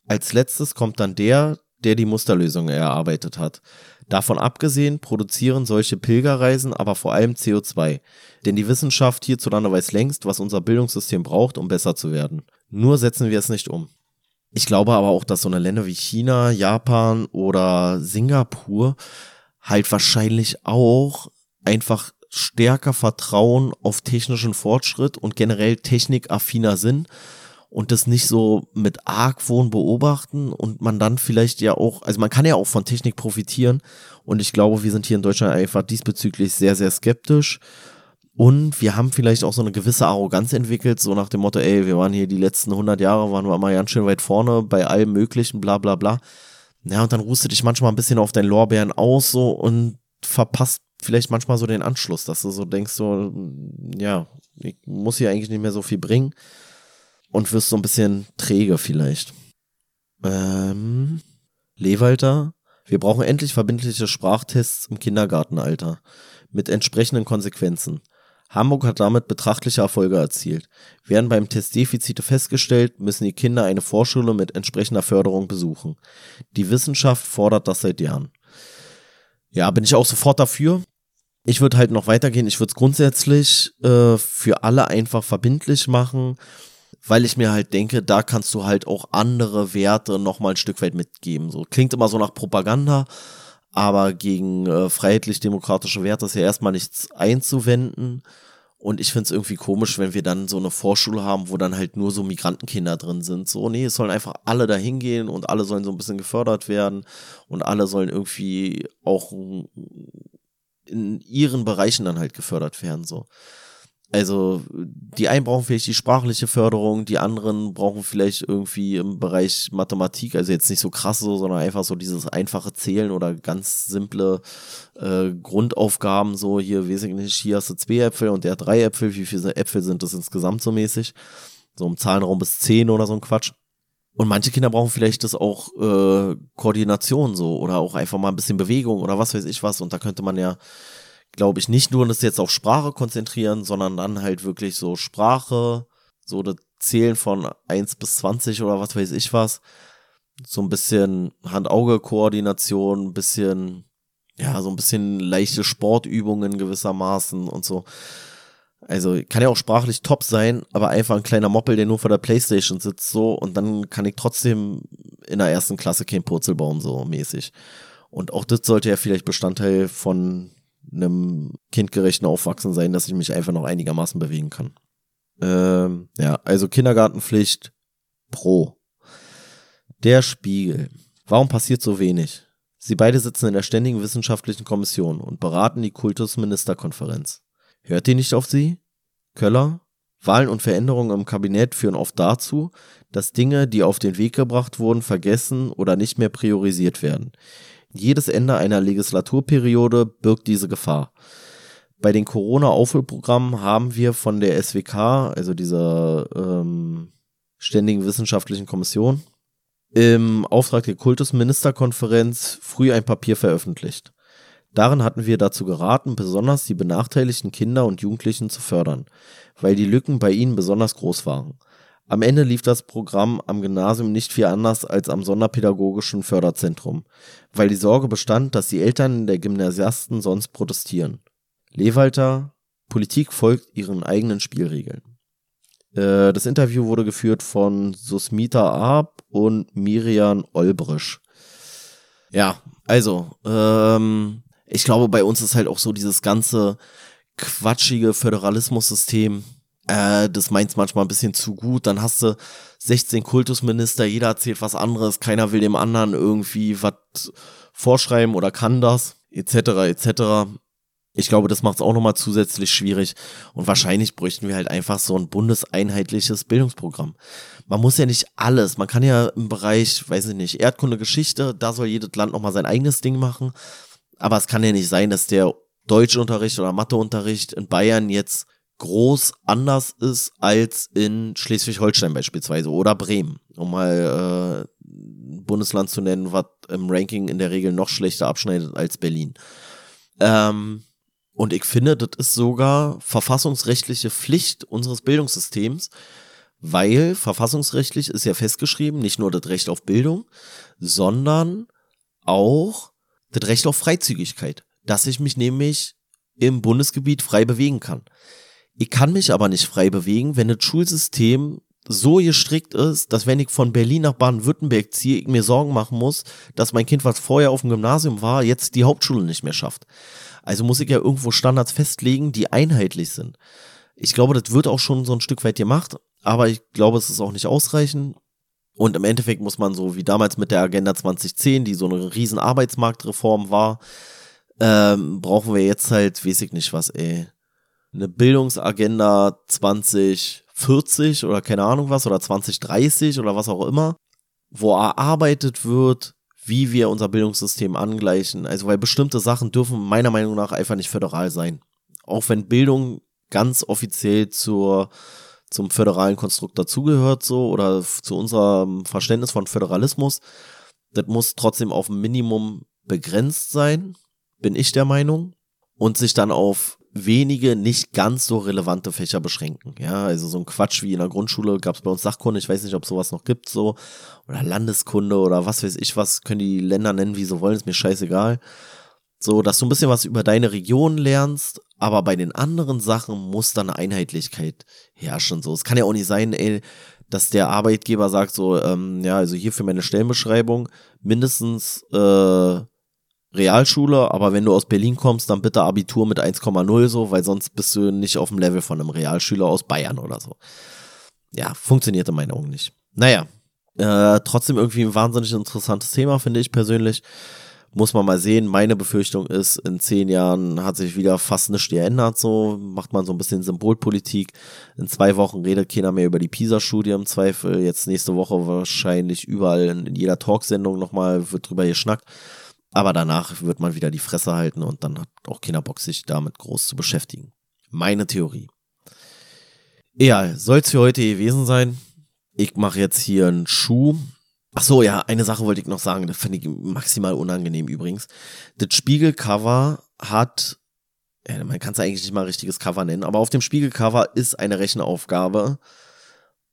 Als letztes kommt dann der, der die Musterlösung erarbeitet hat. Davon abgesehen produzieren solche Pilgerreisen aber vor allem CO2. Denn die Wissenschaft hierzulande weiß längst, was unser Bildungssystem braucht, um besser zu werden. Nur setzen wir es nicht um. Ich glaube aber auch, dass so eine Länder wie China, Japan oder Singapur halt wahrscheinlich auch einfach stärker Vertrauen auf technischen Fortschritt und generell technikaffiner sind und das nicht so mit Argwohn beobachten und man dann vielleicht ja auch, also man kann ja auch von Technik profitieren und ich glaube, wir sind hier in Deutschland einfach diesbezüglich sehr, sehr skeptisch und wir haben vielleicht auch so eine gewisse Arroganz entwickelt, so nach dem Motto, ey, wir waren hier die letzten 100 Jahre, waren wir mal ganz schön weit vorne bei allem möglichen, bla bla bla. Ja, und dann ruhst du dich manchmal ein bisschen auf deinen Lorbeeren aus so und verpasst vielleicht manchmal so den Anschluss, dass du so denkst, so, ja, ich muss hier eigentlich nicht mehr so viel bringen und wirst so ein bisschen träge vielleicht. Ähm, Lewalter, wir brauchen endlich verbindliche Sprachtests im Kindergartenalter mit entsprechenden Konsequenzen. Hamburg hat damit betrachtliche Erfolge erzielt. Werden beim Test Defizite festgestellt, müssen die Kinder eine Vorschule mit entsprechender Förderung besuchen. Die Wissenschaft fordert das seit Jahren. Ja, bin ich auch sofort dafür. Ich würde halt noch weitergehen. Ich würde es grundsätzlich äh, für alle einfach verbindlich machen weil ich mir halt denke, da kannst du halt auch andere Werte nochmal ein Stück weit mitgeben. So klingt immer so nach Propaganda, aber gegen äh, freiheitlich-demokratische Werte ist ja erstmal nichts einzuwenden. Und ich finde es irgendwie komisch, wenn wir dann so eine Vorschule haben, wo dann halt nur so Migrantenkinder drin sind. So, nee, es sollen einfach alle da hingehen und alle sollen so ein bisschen gefördert werden und alle sollen irgendwie auch in ihren Bereichen dann halt gefördert werden. So. Also die einen brauchen vielleicht die sprachliche Förderung, die anderen brauchen vielleicht irgendwie im Bereich Mathematik, also jetzt nicht so krass so, sondern einfach so dieses einfache Zählen oder ganz simple äh, Grundaufgaben, so hier, weiß ich nicht, hier hast du zwei Äpfel und der hat drei Äpfel, wie viele Äpfel sind das insgesamt so mäßig? So im Zahlenraum bis zehn oder so ein Quatsch. Und manche Kinder brauchen vielleicht das auch äh, Koordination so oder auch einfach mal ein bisschen Bewegung oder was weiß ich was. Und da könnte man ja glaube ich, nicht nur das jetzt auf Sprache konzentrieren, sondern dann halt wirklich so Sprache, so das Zählen von 1 bis 20 oder was weiß ich was. So ein bisschen Hand-Auge-Koordination, ein bisschen, ja, so ein bisschen leichte Sportübungen gewissermaßen und so. Also kann ja auch sprachlich top sein, aber einfach ein kleiner Moppel, der nur vor der Playstation sitzt, so, und dann kann ich trotzdem in der ersten Klasse kein Purzel bauen, so mäßig. Und auch das sollte ja vielleicht Bestandteil von einem kindgerechten Aufwachsen sein, dass ich mich einfach noch einigermaßen bewegen kann. Ähm, ja, also Kindergartenpflicht pro. Der Spiegel. Warum passiert so wenig? Sie beide sitzen in der Ständigen Wissenschaftlichen Kommission und beraten die Kultusministerkonferenz. Hört ihr nicht auf sie? Köller? Wahlen und Veränderungen im Kabinett führen oft dazu, dass Dinge, die auf den Weg gebracht wurden, vergessen oder nicht mehr priorisiert werden. Jedes Ende einer Legislaturperiode birgt diese Gefahr. Bei den Corona-Aufholprogrammen haben wir von der SWK, also dieser ähm, Ständigen Wissenschaftlichen Kommission, im Auftrag der Kultusministerkonferenz früh ein Papier veröffentlicht. Darin hatten wir dazu geraten, besonders die benachteiligten Kinder und Jugendlichen zu fördern, weil die Lücken bei ihnen besonders groß waren. Am Ende lief das Programm am Gymnasium nicht viel anders als am Sonderpädagogischen Förderzentrum, weil die Sorge bestand, dass die Eltern der Gymnasiasten sonst protestieren. Lewalter, Politik folgt ihren eigenen Spielregeln. Äh, das Interview wurde geführt von Susmita Arp und Miriam Olbrisch. Ja, also, ähm, ich glaube, bei uns ist halt auch so dieses ganze quatschige Föderalismussystem äh, das meint's manchmal ein bisschen zu gut. Dann hast du 16 Kultusminister, jeder erzählt was anderes, keiner will dem anderen irgendwie was vorschreiben oder kann das, etc., etc. Ich glaube, das macht es auch nochmal zusätzlich schwierig. Und wahrscheinlich bräuchten wir halt einfach so ein bundeseinheitliches Bildungsprogramm. Man muss ja nicht alles. Man kann ja im Bereich, weiß ich nicht, Erdkunde, Geschichte, da soll jedes Land nochmal sein eigenes Ding machen. Aber es kann ja nicht sein, dass der Deutschunterricht oder Matheunterricht in Bayern jetzt groß anders ist als in Schleswig-Holstein beispielsweise oder Bremen, um mal äh, Bundesland zu nennen, was im Ranking in der Regel noch schlechter abschneidet als Berlin. Ähm, und ich finde, das ist sogar verfassungsrechtliche Pflicht unseres Bildungssystems, weil verfassungsrechtlich ist ja festgeschrieben, nicht nur das Recht auf Bildung, sondern auch das Recht auf Freizügigkeit, dass ich mich nämlich im Bundesgebiet frei bewegen kann. Ich kann mich aber nicht frei bewegen, wenn das Schulsystem so gestrickt ist, dass wenn ich von Berlin nach Baden-Württemberg ziehe, ich mir Sorgen machen muss, dass mein Kind, was vorher auf dem Gymnasium war, jetzt die Hauptschule nicht mehr schafft. Also muss ich ja irgendwo Standards festlegen, die einheitlich sind. Ich glaube, das wird auch schon so ein Stück weit gemacht, aber ich glaube, es ist auch nicht ausreichend. Und im Endeffekt muss man so wie damals mit der Agenda 2010, die so eine riesen Arbeitsmarktreform war, ähm, brauchen wir jetzt halt, weiß ich nicht was, ey, eine Bildungsagenda 2040 oder keine Ahnung was oder 2030 oder was auch immer, wo erarbeitet wird, wie wir unser Bildungssystem angleichen. Also weil bestimmte Sachen dürfen meiner Meinung nach einfach nicht föderal sein. Auch wenn Bildung ganz offiziell zur zum föderalen Konstrukt dazugehört so oder zu unserem Verständnis von Föderalismus, das muss trotzdem auf ein Minimum begrenzt sein, bin ich der Meinung, und sich dann auf wenige nicht ganz so relevante Fächer beschränken. Ja, also so ein Quatsch wie in der Grundschule gab es bei uns Sachkunde, ich weiß nicht, ob sowas noch gibt, so, oder Landeskunde oder was weiß ich was, können die Länder nennen, wie sie wollen, ist mir scheißegal. So, dass du ein bisschen was über deine Region lernst, aber bei den anderen Sachen muss dann eine Einheitlichkeit herrschen. So, es kann ja auch nicht sein, ey, dass der Arbeitgeber sagt so, ähm, ja, also hier für meine Stellenbeschreibung mindestens äh, Realschule, aber wenn du aus Berlin kommst, dann bitte Abitur mit 1,0 so, weil sonst bist du nicht auf dem Level von einem Realschüler aus Bayern oder so. Ja, funktioniert in meinen Augen nicht. Naja, äh, trotzdem irgendwie ein wahnsinnig interessantes Thema, finde ich persönlich. Muss man mal sehen. Meine Befürchtung ist, in zehn Jahren hat sich wieder fast nichts geändert. So macht man so ein bisschen Symbolpolitik. In zwei Wochen redet keiner mehr über die PISA-Studie im Zweifel. Jetzt nächste Woche wahrscheinlich überall in, jeder Talksendung nochmal wird drüber geschnackt. Aber danach wird man wieder die Fresse halten und dann hat auch keiner Bock, sich damit groß zu beschäftigen. Meine Theorie. Ja, soll es für heute gewesen sein. Ich mache jetzt hier einen Schuh. Ach so, ja, eine Sache wollte ich noch sagen. Das finde ich maximal unangenehm übrigens. Das Spiegelcover hat, ja, man kann es eigentlich nicht mal richtiges Cover nennen, aber auf dem Spiegelcover ist eine Rechenaufgabe.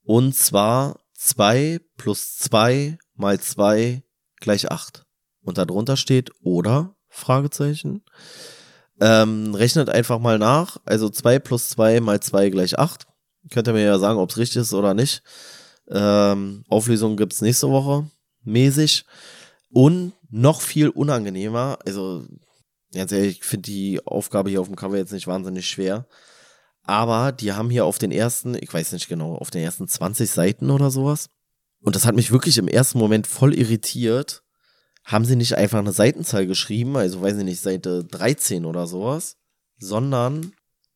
Und zwar 2 plus 2 mal 2 gleich 8 und darunter steht oder Fragezeichen. Ähm, rechnet einfach mal nach. Also 2 plus 2 mal 2 gleich 8. Könnt ihr mir ja sagen, ob es richtig ist oder nicht. Ähm, Auflösung gibt's nächste Woche. Mäßig. Und noch viel unangenehmer, also ganz ehrlich, ich finde die Aufgabe hier auf dem Cover jetzt nicht wahnsinnig schwer. Aber die haben hier auf den ersten, ich weiß nicht genau, auf den ersten 20 Seiten oder sowas. Und das hat mich wirklich im ersten Moment voll irritiert haben sie nicht einfach eine Seitenzahl geschrieben, also weiß ich nicht, Seite 13 oder sowas, sondern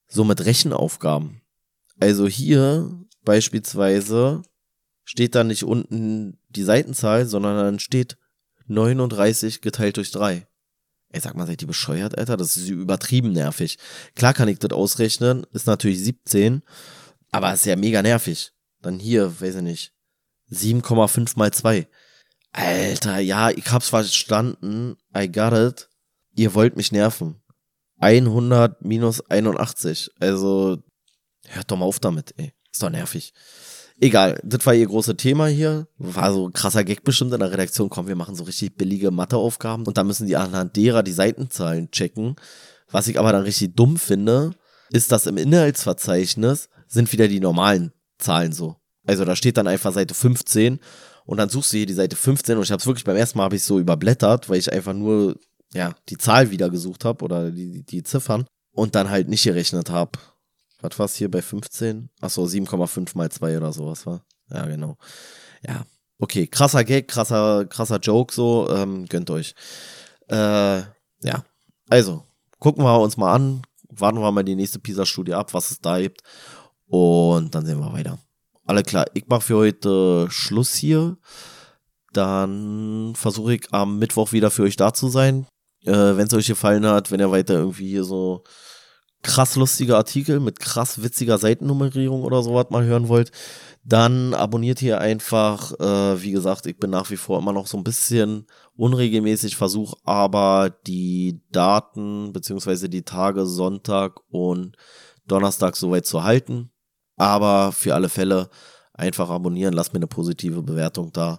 so mit Rechenaufgaben. Also hier beispielsweise steht da nicht unten die Seitenzahl, sondern dann steht 39 geteilt durch 3. Ey, sag mal, seid ihr bescheuert, Alter? Das ist übertrieben nervig. Klar kann ich das ausrechnen, ist natürlich 17, aber ist ja mega nervig. Dann hier, weiß ich nicht, 7,5 mal 2. Alter, ja, ich hab's verstanden. I got it. Ihr wollt mich nerven. 100 minus 81. Also, hört doch mal auf damit, ey. Ist doch nervig. Egal, das war ihr großes Thema hier. War so ein krasser Gag bestimmt in der Redaktion. Komm, wir machen so richtig billige Matheaufgaben und da müssen die anhand derer die Seitenzahlen checken. Was ich aber dann richtig dumm finde, ist, dass im Inhaltsverzeichnis sind wieder die normalen Zahlen so. Also da steht dann einfach Seite 15 und dann suchst du hier die Seite 15 und ich habe es wirklich beim ersten Mal habe ich so überblättert, weil ich einfach nur ja die Zahl wieder gesucht habe oder die, die Ziffern und dann halt nicht gerechnet habe. Was war es hier bei 15? Achso, 7,5 mal 2 oder sowas war. Ja, genau. Ja. Okay, krasser Gag, krasser, krasser Joke, so, ähm, gönnt euch. Äh, ja. Also, gucken wir uns mal an, warten wir mal die nächste PISA-Studie ab, was es da gibt. Und dann sehen wir weiter. Alle klar, ich mache für heute Schluss hier. Dann versuche ich am Mittwoch wieder für euch da zu sein. Äh, wenn es euch gefallen hat, wenn ihr weiter irgendwie hier so krass lustige Artikel mit krass witziger Seitennummerierung oder sowas mal hören wollt, dann abonniert hier einfach. Äh, wie gesagt, ich bin nach wie vor immer noch so ein bisschen unregelmäßig, versuche aber die Daten beziehungsweise die Tage Sonntag und Donnerstag soweit zu halten. Aber für alle Fälle einfach abonnieren, lasst mir eine positive Bewertung da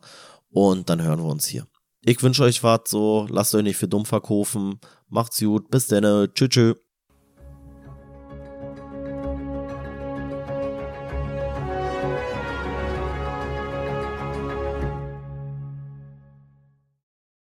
und dann hören wir uns hier. Ich wünsche euch was so, lasst euch nicht für dumm verkaufen, macht's gut, bis dann, tschüss. tschüss.